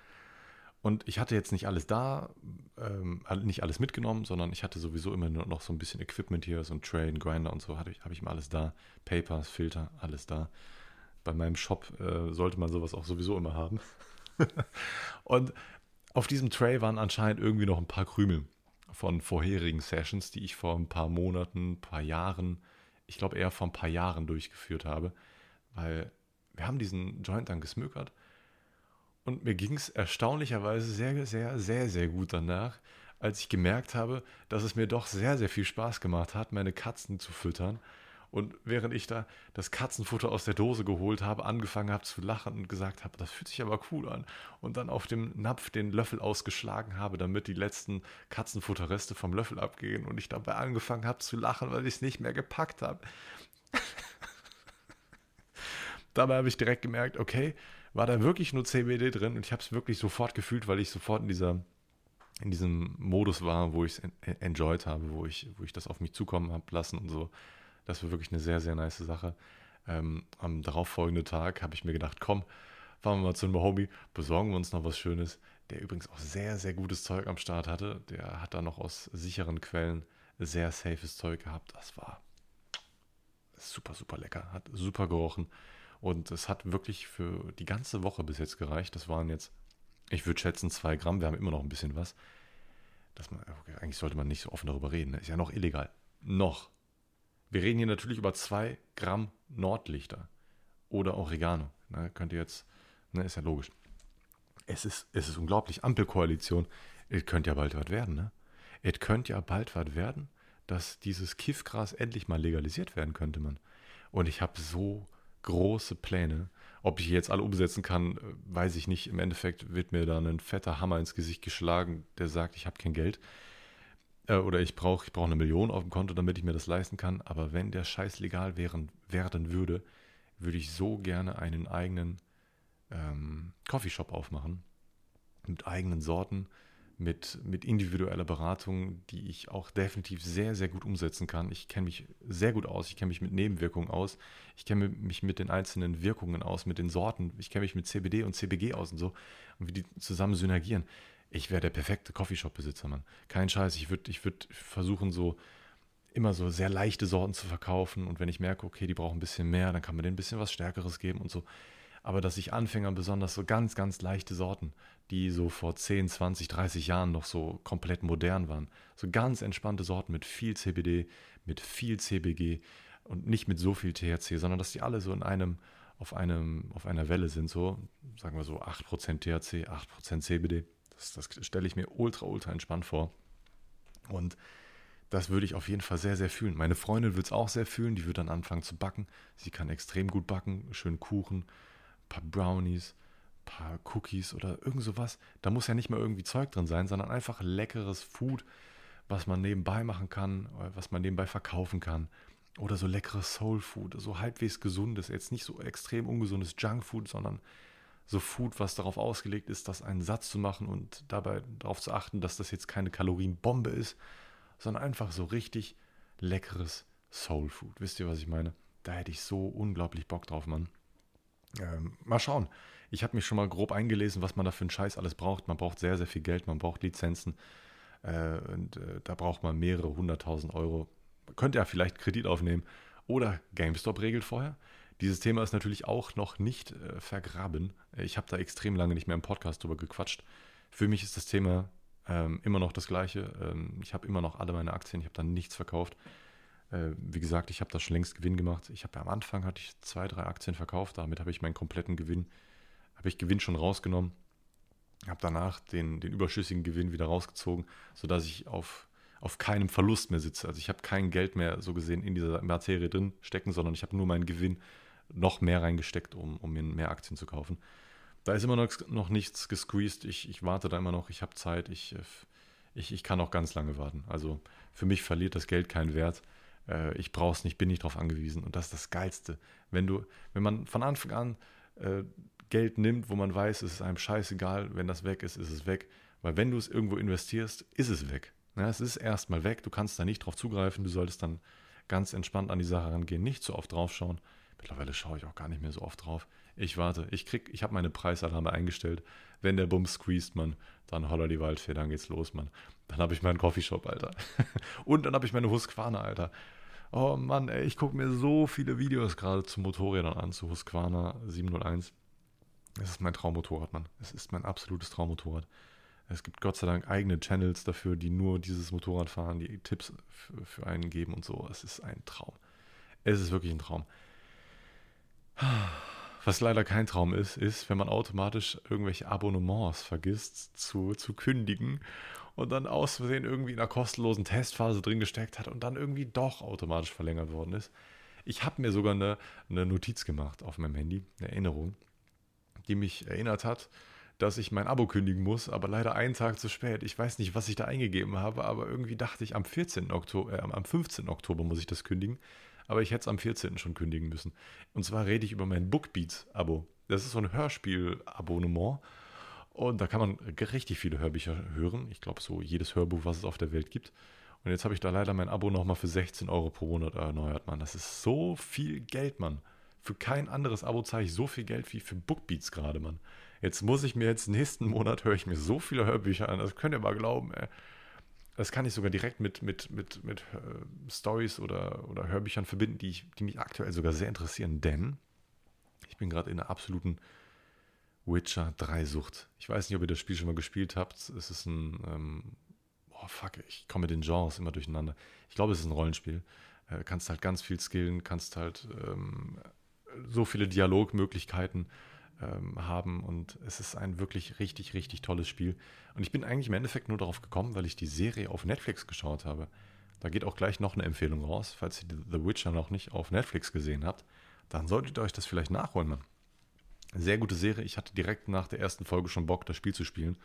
Speaker 1: Und ich hatte jetzt nicht alles da, ähm, nicht alles mitgenommen, sondern ich hatte sowieso immer nur noch so ein bisschen Equipment hier, so ein Tray, Grinder und so, habe ich, hab ich immer alles da. Papers, Filter, alles da. Bei meinem Shop äh, sollte man sowas auch sowieso immer haben. und auf diesem Tray waren anscheinend irgendwie noch ein paar Krümel von vorherigen Sessions, die ich vor ein paar Monaten, ein paar Jahren, ich glaube eher vor ein paar Jahren durchgeführt habe, weil wir haben diesen Joint dann gesmökert und mir ging es erstaunlicherweise sehr, sehr, sehr, sehr gut danach, als ich gemerkt habe, dass es mir doch sehr, sehr viel Spaß gemacht hat, meine Katzen zu füttern. Und während ich da das Katzenfutter aus der Dose geholt habe, angefangen habe zu lachen und gesagt habe, das fühlt sich aber cool an. Und dann auf dem Napf den Löffel ausgeschlagen habe, damit die letzten Katzenfutterreste vom Löffel abgehen. Und ich dabei angefangen habe zu lachen, weil ich es nicht mehr gepackt habe. dabei habe ich direkt gemerkt, okay, war da wirklich nur CBD drin und ich habe es wirklich sofort gefühlt, weil ich sofort in dieser in diesem Modus war, wo ich es enjoyed habe, wo ich, wo ich das auf mich zukommen habe lassen und so. Das war wirklich eine sehr, sehr nice Sache. Ähm, am darauffolgenden Tag habe ich mir gedacht, komm, fahren wir mal zu einem Homie, besorgen wir uns noch was Schönes, der übrigens auch sehr, sehr gutes Zeug am Start hatte. Der hat da noch aus sicheren Quellen sehr safes Zeug gehabt. Das war super, super lecker, hat super gerochen. Und es hat wirklich für die ganze Woche bis jetzt gereicht. Das waren jetzt, ich würde schätzen, zwei Gramm. Wir haben immer noch ein bisschen was. Dass man, okay, eigentlich sollte man nicht so offen darüber reden. Ne? Ist ja noch illegal. Noch. Wir reden hier natürlich über zwei Gramm Nordlichter oder Oregano. Ne, könnt ihr jetzt, ne, ist ja logisch. Es ist, es ist unglaublich. Ampelkoalition. Es könnte ja bald was werden, ne? Es könnte ja bald was werden, dass dieses Kiffgras endlich mal legalisiert werden könnte, man. Und ich habe so große Pläne. Ob ich jetzt alle umsetzen kann, weiß ich nicht. Im Endeffekt wird mir da ein fetter Hammer ins Gesicht geschlagen, der sagt, ich habe kein Geld. Äh, oder ich brauche ich brauch eine Million auf dem Konto, damit ich mir das leisten kann. Aber wenn der Scheiß legal wären, werden würde, würde ich so gerne einen eigenen ähm, Coffeeshop aufmachen. Mit eigenen Sorten mit, mit individueller Beratung, die ich auch definitiv sehr, sehr gut umsetzen kann. Ich kenne mich sehr gut aus, ich kenne mich mit Nebenwirkungen aus, ich kenne mich mit den einzelnen Wirkungen aus, mit den Sorten, ich kenne mich mit CBD und CBG aus und so und wie die zusammen synergieren. Ich wäre der perfekte Coffeeshop-Besitzer, Mann. Kein Scheiß, ich würde ich würd versuchen, so immer so sehr leichte Sorten zu verkaufen und wenn ich merke, okay, die brauchen ein bisschen mehr, dann kann man denen ein bisschen was Stärkeres geben und so aber dass ich Anfängern besonders so ganz, ganz leichte Sorten, die so vor 10, 20, 30 Jahren noch so komplett modern waren, so ganz entspannte Sorten mit viel CBD, mit viel CBG und nicht mit so viel THC, sondern dass die alle so in einem, auf einem, auf einer Welle sind, so, sagen wir so 8% THC, 8% CBD. Das, das stelle ich mir ultra, ultra entspannt vor. Und das würde ich auf jeden Fall sehr, sehr fühlen. Meine Freundin würde es auch sehr fühlen, die würde dann anfangen zu backen. Sie kann extrem gut backen, schön Kuchen, paar Brownies, paar Cookies oder irgend sowas. Da muss ja nicht mal irgendwie Zeug drin sein, sondern einfach leckeres Food, was man nebenbei machen kann, äh, was man nebenbei verkaufen kann. Oder so leckeres Soul Food, so halbwegs gesundes, jetzt nicht so extrem ungesundes Junk Food, sondern so Food, was darauf ausgelegt ist, das einen Satz zu machen und dabei darauf zu achten, dass das jetzt keine Kalorienbombe ist, sondern einfach so richtig leckeres Soul Food. Wisst ihr, was ich meine? Da hätte ich so unglaublich Bock drauf, Mann. Ähm, mal schauen. Ich habe mich schon mal grob eingelesen, was man da für einen Scheiß alles braucht. Man braucht sehr, sehr viel Geld, man braucht Lizenzen. Äh, und äh, da braucht man mehrere hunderttausend Euro. Man könnte ja vielleicht Kredit aufnehmen. Oder GameStop regelt vorher. Dieses Thema ist natürlich auch noch nicht äh, vergraben. Ich habe da extrem lange nicht mehr im Podcast drüber gequatscht. Für mich ist das Thema ähm, immer noch das gleiche. Ähm, ich habe immer noch alle meine Aktien, ich habe da nichts verkauft. Äh, wie gesagt, ich habe da schon längst Gewinn gemacht. Ich habe am Anfang hatte ich zwei, drei Aktien verkauft, damit habe ich meinen kompletten Gewinn, habe ich Gewinn schon rausgenommen, habe danach den, den überschüssigen Gewinn wieder rausgezogen, sodass ich auf, auf keinem Verlust mehr sitze. Also ich habe kein Geld mehr so gesehen in dieser Materie drin stecken, sondern ich habe nur meinen Gewinn noch mehr reingesteckt, um, um mir mehr Aktien zu kaufen. Da ist immer noch, noch nichts gesqueezed. Ich, ich warte da immer noch, ich habe Zeit, ich, ich, ich kann auch ganz lange warten. Also für mich verliert das Geld keinen Wert äh, ich brauche es nicht, bin nicht darauf angewiesen. Und das ist das Geilste. Wenn du, wenn man von Anfang an äh, Geld nimmt, wo man weiß, es ist einem scheißegal, wenn das weg ist, ist es weg. Weil wenn du es irgendwo investierst, ist es weg. Ja, es ist erstmal weg, du kannst da nicht drauf zugreifen, du solltest dann ganz entspannt an die Sache rangehen, nicht so oft draufschauen. Mittlerweile schaue ich auch gar nicht mehr so oft drauf. Ich warte, ich krieg, ich habe meine Preisalarme eingestellt. Wenn der Bums squeezed, man, dann holler die Waldfee, dann geht's los, man. Dann habe ich meinen Coffeeshop, Alter. Und dann habe ich meine Husqvarna, Alter. Oh Mann, ey, ich gucke mir so viele Videos gerade zu Motorrädern an, zu Husqvarna 701. Es ist mein Traummotorrad, Mann. Es ist mein absolutes Traummotorrad. Es gibt Gott sei Dank eigene Channels dafür, die nur dieses Motorrad fahren, die Tipps für einen geben und so. Es ist ein Traum. Es ist wirklich ein Traum. Was leider kein Traum ist, ist, wenn man automatisch irgendwelche Abonnements vergisst zu, zu kündigen und dann aus Versehen irgendwie in einer kostenlosen Testphase drin gesteckt hat und dann irgendwie doch automatisch verlängert worden ist. Ich habe mir sogar eine, eine Notiz gemacht auf meinem Handy, eine Erinnerung, die mich erinnert hat, dass ich mein Abo kündigen muss, aber leider einen Tag zu spät. Ich weiß nicht, was ich da eingegeben habe, aber irgendwie dachte ich, am 14. Oktober, äh, am 15. Oktober muss ich das kündigen. Aber ich hätte es am 14. schon kündigen müssen. Und zwar rede ich über mein Bookbeats-Abo. Das ist so ein Hörspiel-Abonnement. Und da kann man richtig viele Hörbücher hören. Ich glaube, so jedes Hörbuch, was es auf der Welt gibt. Und jetzt habe ich da leider mein Abo nochmal für 16 Euro pro Monat erneuert, Mann. Das ist so viel Geld, Mann. Für kein anderes Abo zahle ich so viel Geld wie für Bookbeats gerade, Mann. Jetzt muss ich mir jetzt nächsten Monat höre ich mir so viele Hörbücher an, das könnt ihr mal glauben, ey. Das kann ich sogar direkt mit, mit, mit, mit äh, Stories oder, oder Hörbüchern verbinden, die, ich, die mich aktuell sogar sehr interessieren, denn ich bin gerade in einer absoluten Witcher 3 Sucht. Ich weiß nicht, ob ihr das Spiel schon mal gespielt habt. Es ist ein, ähm, oh fuck, ich komme mit den Genres immer durcheinander. Ich glaube, es ist ein Rollenspiel. Äh, kannst halt ganz viel skillen, kannst halt ähm, so viele Dialogmöglichkeiten ähm, haben und es ist ein wirklich richtig, richtig tolles Spiel. Und ich bin eigentlich im Endeffekt nur darauf gekommen, weil ich die Serie auf Netflix geschaut habe. Da geht auch gleich noch eine Empfehlung raus. Falls ihr The Witcher noch nicht auf Netflix gesehen habt, dann solltet ihr euch das vielleicht nachholen. Sehr gute Serie. Ich hatte direkt nach der ersten Folge schon Bock, das Spiel zu spielen.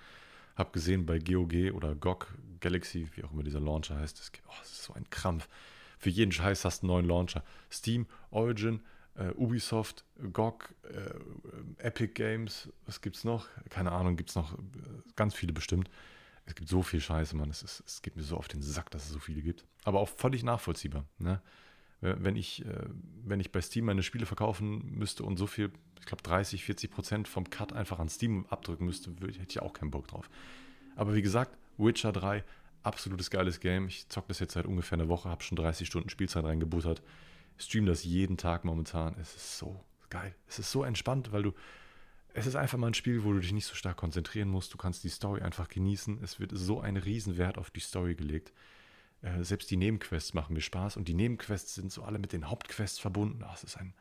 Speaker 1: Hab gesehen bei GOG oder GOG Galaxy, wie auch immer dieser Launcher heißt. Das, oh, das ist so ein Krampf. Für jeden Scheiß hast du einen neuen Launcher. Steam, Origin, äh, Ubisoft, GOG, äh, Epic Games, was gibt's noch? Keine Ahnung, gibt's noch äh, ganz viele bestimmt. Es gibt so viel Scheiße, Mann. Es, ist, es geht mir so auf den Sack, dass es so viele gibt. Aber auch völlig nachvollziehbar. Ne? Wenn ich, äh, wenn ich bei Steam meine Spiele verkaufen müsste und so viel, ich glaube 30, 40 Prozent vom Cut einfach an Steam abdrücken müsste, hätte ich auch keinen Bock drauf. Aber wie gesagt, Witcher 3, absolutes geiles Game. Ich zocke das jetzt seit ungefähr einer Woche, habe schon 30 Stunden Spielzeit reingebuttert streame das jeden Tag momentan. Es ist so geil. Es ist so entspannt, weil du. Es ist einfach mal ein Spiel, wo du dich nicht so stark konzentrieren musst. Du kannst die Story einfach genießen. Es wird so ein Riesenwert auf die Story gelegt. Äh, selbst die Nebenquests machen mir Spaß und die Nebenquests sind so alle mit den Hauptquests verbunden. Ach, es ist ein.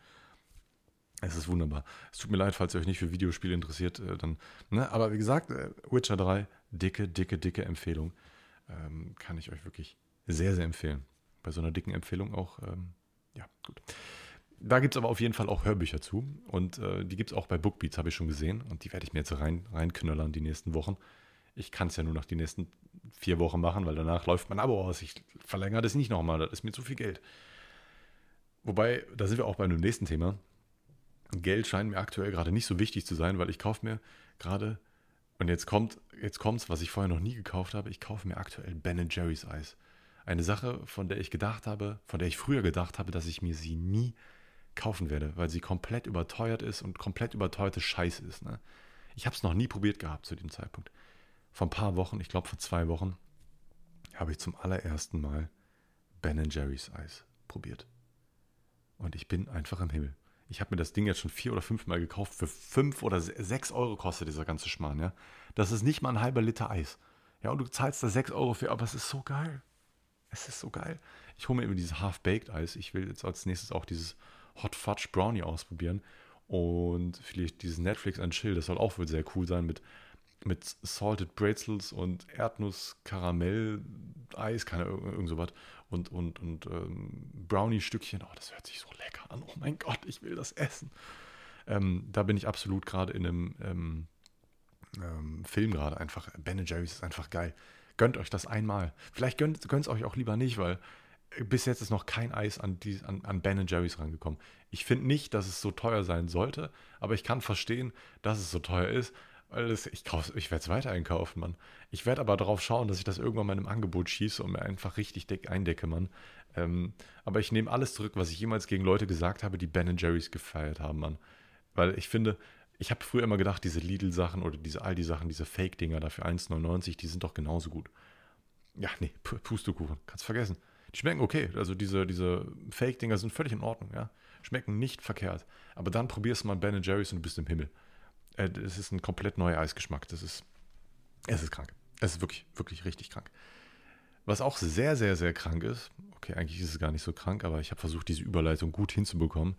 Speaker 1: Es ist wunderbar. Es tut mir leid, falls ihr euch nicht für Videospiele interessiert. Äh, dann, ne? Aber wie gesagt, äh, Witcher 3, dicke, dicke, dicke Empfehlung. Ähm, kann ich euch wirklich sehr, sehr empfehlen. Bei so einer dicken Empfehlung auch ähm, gut. Da gibt es aber auf jeden Fall auch Hörbücher zu. Und äh, die gibt es auch bei Bookbeats, habe ich schon gesehen. Und die werde ich mir jetzt rein, reinknöllern die nächsten Wochen. Ich kann es ja nur noch die nächsten vier Wochen machen, weil danach läuft mein Abo aus. Ich verlängere das nicht nochmal, das ist mir zu viel Geld. Wobei, da sind wir auch bei einem nächsten Thema. Geld scheint mir aktuell gerade nicht so wichtig zu sein, weil ich kaufe mir gerade, und jetzt kommt, jetzt kommt's, was ich vorher noch nie gekauft habe, ich kaufe mir aktuell Ben Jerry's Eis. Eine Sache, von der ich gedacht habe, von der ich früher gedacht habe, dass ich mir sie nie kaufen werde, weil sie komplett überteuert ist und komplett überteuerte Scheiß ist. Ne? Ich habe es noch nie probiert gehabt zu dem Zeitpunkt. Vor ein paar Wochen, ich glaube vor zwei Wochen, habe ich zum allerersten Mal Ben Jerry's Eis probiert. Und ich bin einfach im Himmel. Ich habe mir das Ding jetzt schon vier oder fünf Mal gekauft. Für fünf oder sechs Euro kostet dieser ganze Schmarrn. Ja? Das ist nicht mal ein halber Liter Eis. Ja, und du zahlst da sechs Euro für, aber es ist so geil. Es ist so geil. Ich hole mir immer dieses Half-Baked-Eis. Ich will jetzt als nächstes auch dieses Hot Fudge Brownie ausprobieren. Und vielleicht dieses Netflix and Chill, das soll auch wohl sehr cool sein mit, mit Salted Bretzels und Erdnuss-Karamell-Eis, keine irgend sowas. Und, und, und ähm, Brownie-Stückchen. Oh, das hört sich so lecker an. Oh mein Gott, ich will das essen. Ähm, da bin ich absolut gerade in einem ähm, ähm Film gerade einfach. Ben Jerry's ist einfach geil. Gönnt euch das einmal. Vielleicht gönnt es euch auch lieber nicht, weil bis jetzt ist noch kein Eis an, die, an, an Ben Jerry's rangekommen. Ich finde nicht, dass es so teuer sein sollte, aber ich kann verstehen, dass es so teuer ist, Weil das, ich ich werde es weiter einkaufen, Mann. Ich werde aber darauf schauen, dass ich das irgendwann mal in einem Angebot schieße und mir einfach richtig eindecke, Mann. Ähm, aber ich nehme alles zurück, was ich jemals gegen Leute gesagt habe, die Ben Jerry's gefeiert haben, Mann. Weil ich finde, ich habe früher immer gedacht, diese Lidl-Sachen oder diese Aldi-Sachen, diese Fake-Dinger dafür 1,99, die sind doch genauso gut. Ja, nee, Pustekuchen, kannst vergessen. Die schmecken okay. Also diese, diese Fake-Dinger sind völlig in Ordnung, ja. Schmecken nicht verkehrt. Aber dann probierst du mal Ben Jerry's und du bist im Himmel. Äh, es ist ein komplett neuer Eisgeschmack. Das ist, es ist krank. Es ist wirklich, wirklich richtig krank. Was auch sehr, sehr, sehr krank ist, okay, eigentlich ist es gar nicht so krank, aber ich habe versucht, diese Überleitung gut hinzubekommen.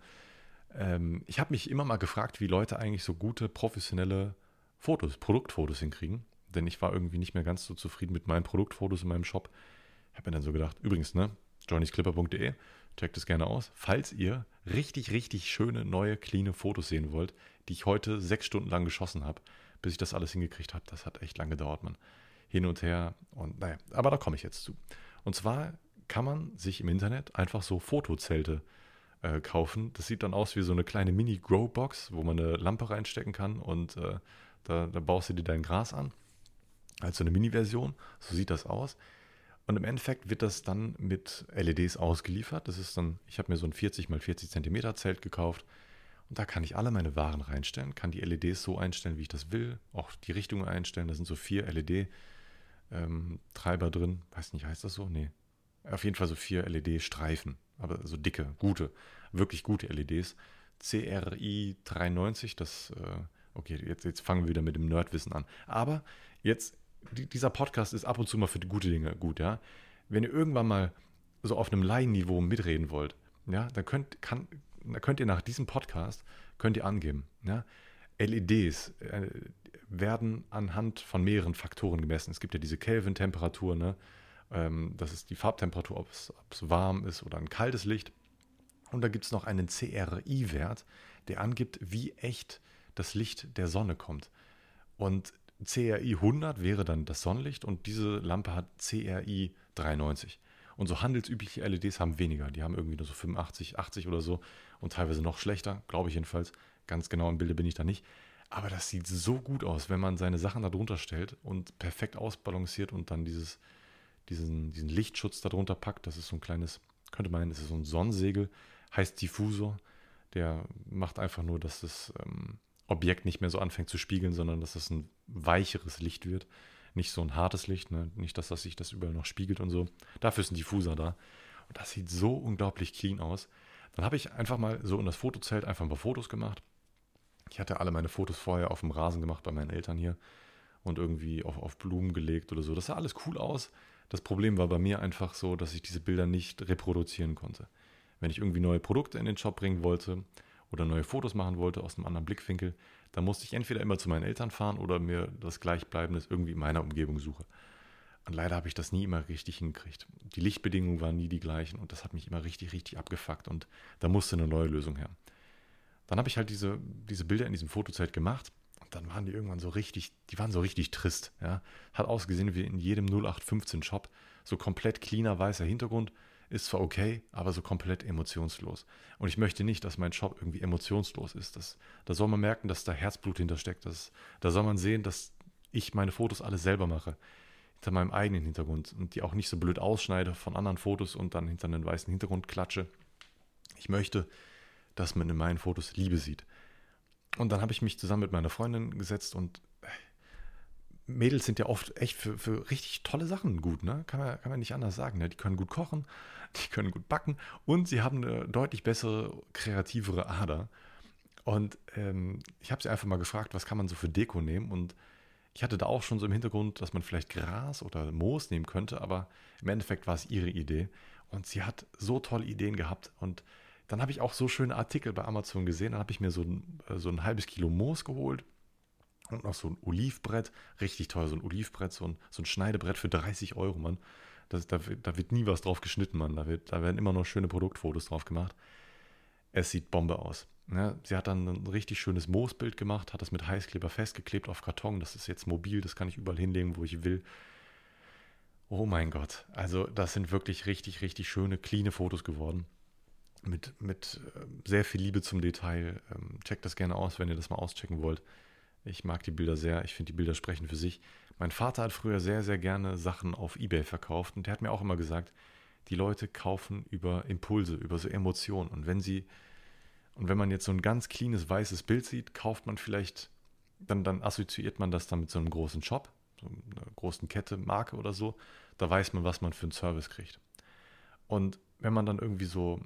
Speaker 1: Ähm, ich habe mich immer mal gefragt, wie Leute eigentlich so gute, professionelle Fotos, Produktfotos hinkriegen. Denn ich war irgendwie nicht mehr ganz so zufrieden mit meinen Produktfotos in meinem Shop. Ich habe mir dann so gedacht, übrigens, ne, johnnysclipper.de, checkt es gerne aus. Falls ihr richtig, richtig schöne, neue, cleane Fotos sehen wollt, die ich heute sechs Stunden lang geschossen habe, bis ich das alles hingekriegt habe. Das hat echt lange gedauert, man. Hin und her und naja, aber da komme ich jetzt zu. Und zwar kann man sich im Internet einfach so Fotozelte äh, kaufen. Das sieht dann aus wie so eine kleine Mini-Grow-Box, wo man eine Lampe reinstecken kann und äh, da, da baust du dir dein Gras an. Also eine Mini-Version, so sieht das aus. Und im Endeffekt wird das dann mit LEDs ausgeliefert. Das ist dann, ich habe mir so ein 40 x 40 cm Zelt gekauft und da kann ich alle meine Waren reinstellen, kann die LEDs so einstellen, wie ich das will, auch die Richtung einstellen. Da sind so vier LED-Treiber ähm, drin. Weiß nicht, heißt das so? Nee. Auf jeden Fall so vier LED-Streifen, aber so dicke, gute, wirklich gute LEDs. CRI 93, das, äh, okay, jetzt, jetzt fangen wir wieder mit dem Nerdwissen an. Aber jetzt, die, dieser Podcast ist ab und zu mal für die gute Dinge gut, ja. Wenn ihr irgendwann mal so auf einem Laienniveau mitreden wollt, ja, dann könnt, kann, da könnt ihr nach diesem Podcast, könnt ihr angeben, ja, LEDs äh, werden anhand von mehreren Faktoren gemessen. Es gibt ja diese Kelvin-Temperatur, ne? Ähm, das ist die Farbtemperatur, ob es, ob es warm ist oder ein kaltes Licht. Und da gibt es noch einen CRI-Wert, der angibt, wie echt das Licht der Sonne kommt. Und CRI 100 wäre dann das Sonnenlicht und diese Lampe hat CRI 93. Und so handelsübliche LEDs haben weniger. Die haben irgendwie nur so 85, 80 oder so und teilweise noch schlechter, glaube ich jedenfalls. Ganz genau im Bilde bin ich da nicht. Aber das sieht so gut aus, wenn man seine Sachen darunter stellt und perfekt ausbalanciert und dann dieses, diesen, diesen Lichtschutz darunter packt. Das ist so ein kleines, könnte man, das ist so ein Sonnensegel, heißt Diffusor. Der macht einfach nur, dass das ähm, Objekt nicht mehr so anfängt zu spiegeln, sondern dass es das ein weicheres Licht wird nicht so ein hartes Licht, ne? nicht, dass das sich das überall noch spiegelt und so. Dafür ist ein Diffuser da. Und das sieht so unglaublich clean aus. Dann habe ich einfach mal so in das Fotozelt einfach ein paar Fotos gemacht. Ich hatte alle meine Fotos vorher auf dem Rasen gemacht bei meinen Eltern hier und irgendwie auf, auf Blumen gelegt oder so. Das sah alles cool aus. Das Problem war bei mir einfach so, dass ich diese Bilder nicht reproduzieren konnte. Wenn ich irgendwie neue Produkte in den Shop bringen wollte oder neue Fotos machen wollte aus einem anderen Blickwinkel, da musste ich entweder immer zu meinen Eltern fahren oder mir das Gleichbleibende irgendwie in meiner Umgebung suche. Und leider habe ich das nie immer richtig hingekriegt. Die Lichtbedingungen waren nie die gleichen und das hat mich immer richtig, richtig abgefuckt und da musste eine neue Lösung her. Dann habe ich halt diese, diese Bilder in diesem Fotozeit gemacht dann waren die irgendwann so richtig, die waren so richtig trist. Ja. Hat ausgesehen wie in jedem 0815 Shop, so komplett cleaner weißer Hintergrund, ist zwar okay, aber so komplett emotionslos. Und ich möchte nicht, dass mein Shop irgendwie emotionslos ist. Das, da soll man merken, dass da Herzblut hintersteckt. Das, da soll man sehen, dass ich meine Fotos alle selber mache. Hinter meinem eigenen Hintergrund. Und die auch nicht so blöd ausschneide von anderen Fotos und dann hinter einen weißen Hintergrund klatsche. Ich möchte, dass man in meinen Fotos Liebe sieht. Und dann habe ich mich zusammen mit meiner Freundin gesetzt und Mädels sind ja oft echt für, für richtig tolle Sachen gut, ne? Kann man, kann man nicht anders sagen. Ne? Die können gut kochen, die können gut backen und sie haben eine deutlich bessere, kreativere Ader. Und ähm, ich habe sie einfach mal gefragt, was kann man so für Deko nehmen? Und ich hatte da auch schon so im Hintergrund, dass man vielleicht Gras oder Moos nehmen könnte, aber im Endeffekt war es ihre Idee. Und sie hat so tolle Ideen gehabt. Und dann habe ich auch so schöne Artikel bei Amazon gesehen. Dann habe ich mir so ein, äh, so ein halbes Kilo Moos geholt und noch so ein Olivbrett, richtig teuer, so ein Olivbrett, so ein, so ein Schneidebrett für 30 Euro, Mann. Das, da, da wird nie was drauf geschnitten, Mann. Da, wird, da werden immer noch schöne Produktfotos drauf gemacht. Es sieht Bombe aus. Ja, sie hat dann ein richtig schönes Moosbild gemacht, hat das mit Heißkleber festgeklebt auf Karton. Das ist jetzt mobil, das kann ich überall hinlegen, wo ich will. Oh mein Gott. Also, das sind wirklich richtig, richtig schöne, cleane Fotos geworden. Mit, mit äh, sehr viel Liebe zum Detail. Ähm, checkt das gerne aus, wenn ihr das mal auschecken wollt. Ich mag die Bilder sehr. Ich finde, die Bilder sprechen für sich. Mein Vater hat früher sehr, sehr gerne Sachen auf Ebay verkauft und der hat mir auch immer gesagt, die Leute kaufen über Impulse, über so Emotionen. Und wenn sie, und wenn man jetzt so ein ganz cleanes weißes Bild sieht, kauft man vielleicht, dann, dann assoziiert man das dann mit so einem großen Shop, so einer großen Kette, Marke oder so. Da weiß man, was man für einen Service kriegt. Und wenn man dann irgendwie so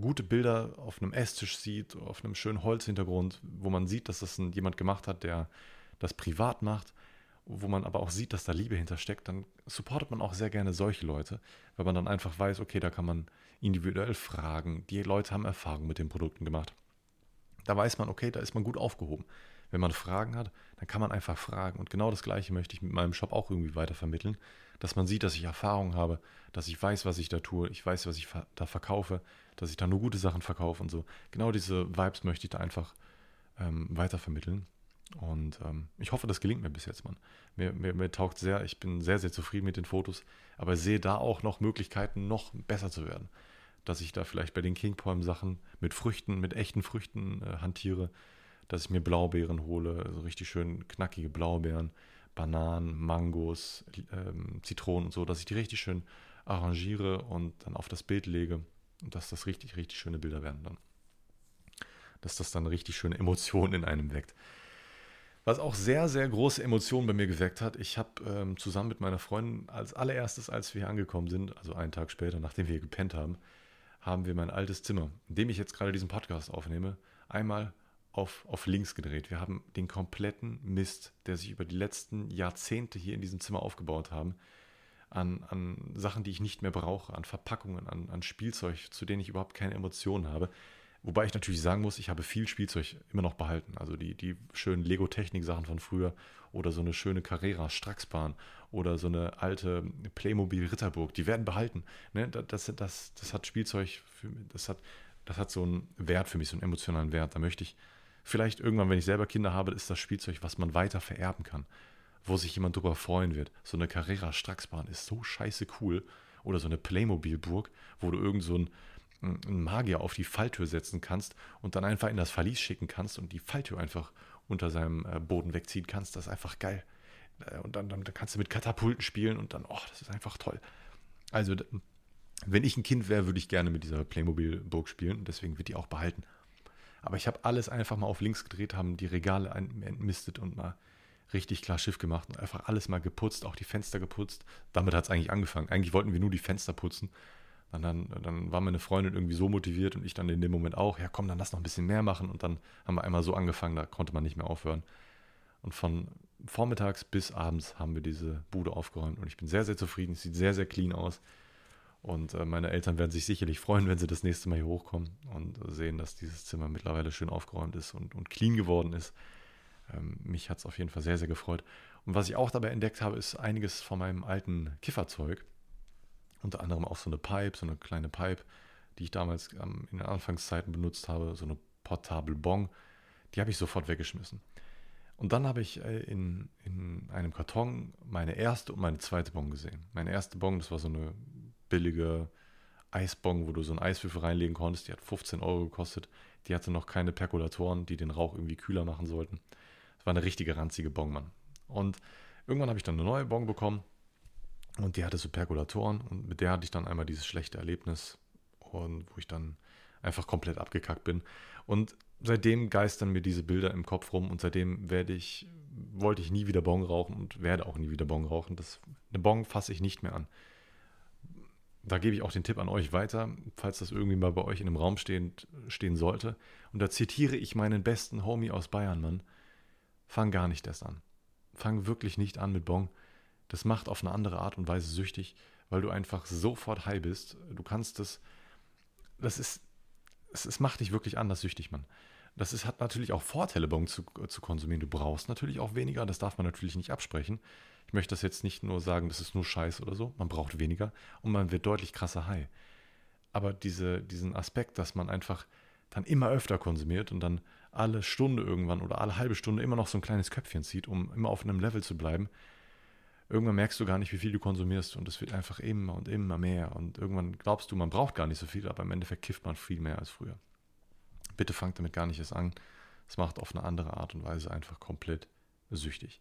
Speaker 1: gute Bilder auf einem Esstisch sieht, auf einem schönen Holzhintergrund, wo man sieht, dass das ein, jemand gemacht hat, der das privat macht, wo man aber auch sieht, dass da Liebe hintersteckt, dann supportet man auch sehr gerne solche Leute, weil man dann einfach weiß, okay, da kann man individuell fragen. Die Leute haben Erfahrung mit den Produkten gemacht. Da weiß man, okay, da ist man gut aufgehoben. Wenn man Fragen hat, dann kann man einfach fragen. Und genau das Gleiche möchte ich mit meinem Shop auch irgendwie weiter vermitteln, dass man sieht, dass ich Erfahrung habe, dass ich weiß, was ich da tue, ich weiß, was ich da verkaufe, dass ich da nur gute Sachen verkaufe und so. Genau diese Vibes möchte ich da einfach ähm, weiter vermitteln. Und ähm, ich hoffe, das gelingt mir bis jetzt, Mann. Mir, mir, mir taugt sehr, ich bin sehr, sehr zufrieden mit den Fotos, aber sehe da auch noch Möglichkeiten, noch besser zu werden. Dass ich da vielleicht bei den King Palm Sachen mit Früchten, mit echten Früchten äh, hantiere, dass ich mir Blaubeeren hole, also richtig schön knackige Blaubeeren, Bananen, Mangos, ähm, Zitronen und so, dass ich die richtig schön arrangiere und dann auf das Bild lege und dass das richtig, richtig schöne Bilder werden dann. Dass das dann richtig schöne Emotionen in einem weckt. Was auch sehr, sehr große Emotionen bei mir geweckt hat, ich habe ähm, zusammen mit meiner Freundin als allererstes, als wir hier angekommen sind, also einen Tag später, nachdem wir hier gepennt haben, haben wir mein altes Zimmer, in dem ich jetzt gerade diesen Podcast aufnehme, einmal auf, auf links gedreht. Wir haben den kompletten Mist, der sich über die letzten Jahrzehnte hier in diesem Zimmer aufgebaut haben, an, an Sachen, die ich nicht mehr brauche, an Verpackungen, an, an Spielzeug, zu denen ich überhaupt keine Emotionen habe, Wobei ich natürlich sagen muss, ich habe viel Spielzeug immer noch behalten. Also die, die schönen Lego-Technik-Sachen von früher oder so eine schöne Carrera Straxbahn oder so eine alte Playmobil Ritterburg, die werden behalten. Ne? Das, das, das hat Spielzeug, für, das, hat, das hat so einen Wert für mich, so einen emotionalen Wert. Da möchte ich vielleicht irgendwann, wenn ich selber Kinder habe, ist das Spielzeug, was man weiter vererben kann, wo sich jemand drüber freuen wird. So eine Carrera Straxbahn ist so scheiße cool. Oder so eine Playmobil-Burg, wo du irgend so ein einen Magier auf die Falltür setzen kannst und dann einfach in das Verlies schicken kannst und die Falltür einfach unter seinem äh, Boden wegziehen kannst. Das ist einfach geil. Äh, und dann, dann, dann kannst du mit Katapulten spielen und dann, oh, das ist einfach toll. Also, wenn ich ein Kind wäre, würde ich gerne mit dieser Playmobil-Burg spielen und deswegen wird die auch behalten. Aber ich habe alles einfach mal auf links gedreht, haben die Regale entmistet und mal richtig klar Schiff gemacht und einfach alles mal geputzt, auch die Fenster geputzt. Damit hat es eigentlich angefangen. Eigentlich wollten wir nur die Fenster putzen und dann, dann war meine Freundin irgendwie so motiviert und ich dann in dem Moment auch, ja komm, dann lass noch ein bisschen mehr machen. Und dann haben wir einmal so angefangen, da konnte man nicht mehr aufhören. Und von vormittags bis abends haben wir diese Bude aufgeräumt und ich bin sehr, sehr zufrieden. Es sieht sehr, sehr clean aus. Und äh, meine Eltern werden sich sicherlich freuen, wenn sie das nächste Mal hier hochkommen und sehen, dass dieses Zimmer mittlerweile schön aufgeräumt ist und, und clean geworden ist. Ähm, mich hat es auf jeden Fall sehr, sehr gefreut. Und was ich auch dabei entdeckt habe, ist einiges von meinem alten Kifferzeug. Unter anderem auch so eine Pipe, so eine kleine Pipe, die ich damals ähm, in den Anfangszeiten benutzt habe, so eine Portable Bong. Die habe ich sofort weggeschmissen. Und dann habe ich äh, in, in einem Karton meine erste und meine zweite Bong gesehen. Meine erste Bong, das war so eine billige Eisbong, wo du so einen Eiswürfel reinlegen konntest. Die hat 15 Euro gekostet. Die hatte noch keine Perkulatoren, die den Rauch irgendwie kühler machen sollten. Das war eine richtige ranzige Bong, Mann. Und irgendwann habe ich dann eine neue Bong bekommen und die hatte so Perkulatoren und mit der hatte ich dann einmal dieses schlechte Erlebnis und wo ich dann einfach komplett abgekackt bin. Und seitdem geistern mir diese Bilder im Kopf rum und seitdem werde ich, wollte ich nie wieder Bon rauchen und werde auch nie wieder Bon rauchen. Das, eine Bon fasse ich nicht mehr an. Da gebe ich auch den Tipp an euch weiter, falls das irgendwie mal bei euch in einem Raum stehen, stehen sollte. Und da zitiere ich meinen besten Homie aus Bayern, Mann. Fang gar nicht erst an. Fang wirklich nicht an mit Bon das macht auf eine andere Art und Weise süchtig, weil du einfach sofort high bist. Du kannst das, das ist, es, es macht dich wirklich anders süchtig, Mann. Das ist, hat natürlich auch Vorteile, Bon zu, zu konsumieren. Du brauchst natürlich auch weniger, das darf man natürlich nicht absprechen. Ich möchte das jetzt nicht nur sagen, das ist nur Scheiß oder so. Man braucht weniger und man wird deutlich krasser high. Aber diese, diesen Aspekt, dass man einfach dann immer öfter konsumiert und dann alle Stunde irgendwann oder alle halbe Stunde immer noch so ein kleines Köpfchen zieht, um immer auf einem Level zu bleiben, irgendwann merkst du gar nicht, wie viel du konsumierst und es wird einfach immer und immer mehr und irgendwann glaubst du, man braucht gar nicht so viel, aber im Endeffekt kifft man viel mehr als früher. Bitte fangt damit gar nicht erst an, Es macht auf eine andere Art und Weise einfach komplett süchtig.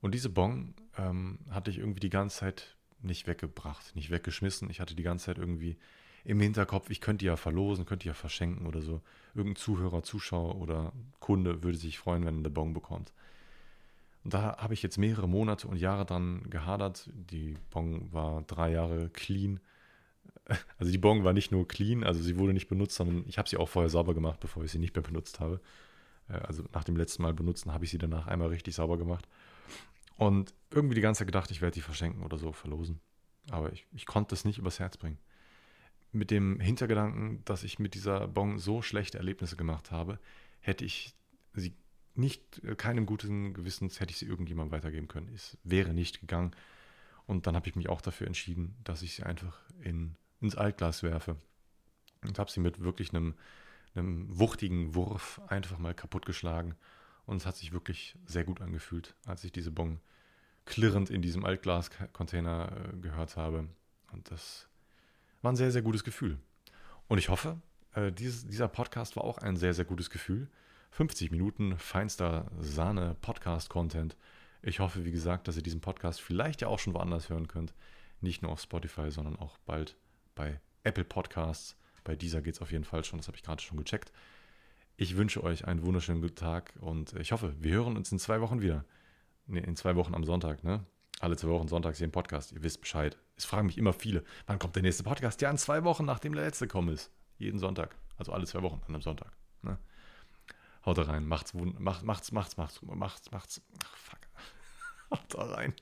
Speaker 1: Und diese Bong ähm, hatte ich irgendwie die ganze Zeit nicht weggebracht, nicht weggeschmissen. Ich hatte die ganze Zeit irgendwie im Hinterkopf, ich könnte ja verlosen, könnte ja verschenken oder so. Irgendein Zuhörer, Zuschauer oder Kunde würde sich freuen, wenn er eine Bong bekommt. Und da habe ich jetzt mehrere Monate und Jahre dran gehadert. Die Bong war drei Jahre clean. Also die Bong war nicht nur clean, also sie wurde nicht benutzt, sondern ich habe sie auch vorher sauber gemacht, bevor ich sie nicht mehr benutzt habe. Äh, also nach dem letzten Mal benutzen habe ich sie danach einmal richtig sauber gemacht. Und irgendwie die ganze Zeit gedacht, ich werde die verschenken oder so, verlosen. Aber ich, ich konnte es nicht übers Herz bringen. Mit dem Hintergedanken, dass ich mit dieser Bon so schlechte Erlebnisse gemacht habe, hätte ich sie nicht, äh, keinem guten Gewissens hätte ich sie irgendjemandem weitergeben können. Es wäre nicht gegangen. Und dann habe ich mich auch dafür entschieden, dass ich sie einfach in, ins Altglas werfe. Und habe sie mit wirklich einem, einem wuchtigen Wurf einfach mal kaputtgeschlagen. Und es hat sich wirklich sehr gut angefühlt, als ich diese Bon klirrend in diesem Altglas-Container äh, gehört habe. Und das war ein sehr, sehr gutes Gefühl. Und ich hoffe, äh, dieses, dieser Podcast war auch ein sehr, sehr gutes Gefühl. 50 Minuten feinster Sahne Podcast-Content. Ich hoffe, wie gesagt, dass ihr diesen Podcast vielleicht ja auch schon woanders hören könnt. Nicht nur auf Spotify, sondern auch bald bei Apple Podcasts. Bei dieser geht es auf jeden Fall schon, das habe ich gerade schon gecheckt. Ich wünsche euch einen wunderschönen guten Tag und ich hoffe, wir hören uns in zwei Wochen wieder. Ne, in zwei Wochen am Sonntag, ne? Alle zwei Wochen sonntags hier im Podcast. Ihr wisst Bescheid. Es fragen mich immer viele, wann kommt der nächste Podcast? Ja, in zwei Wochen, nachdem der letzte kommen ist. Jeden Sonntag. Also alle zwei Wochen an einem Sonntag. Ne? Haut da rein. Macht's, macht's, macht's, macht's, macht's, macht's. Ach, fuck. Haut da rein.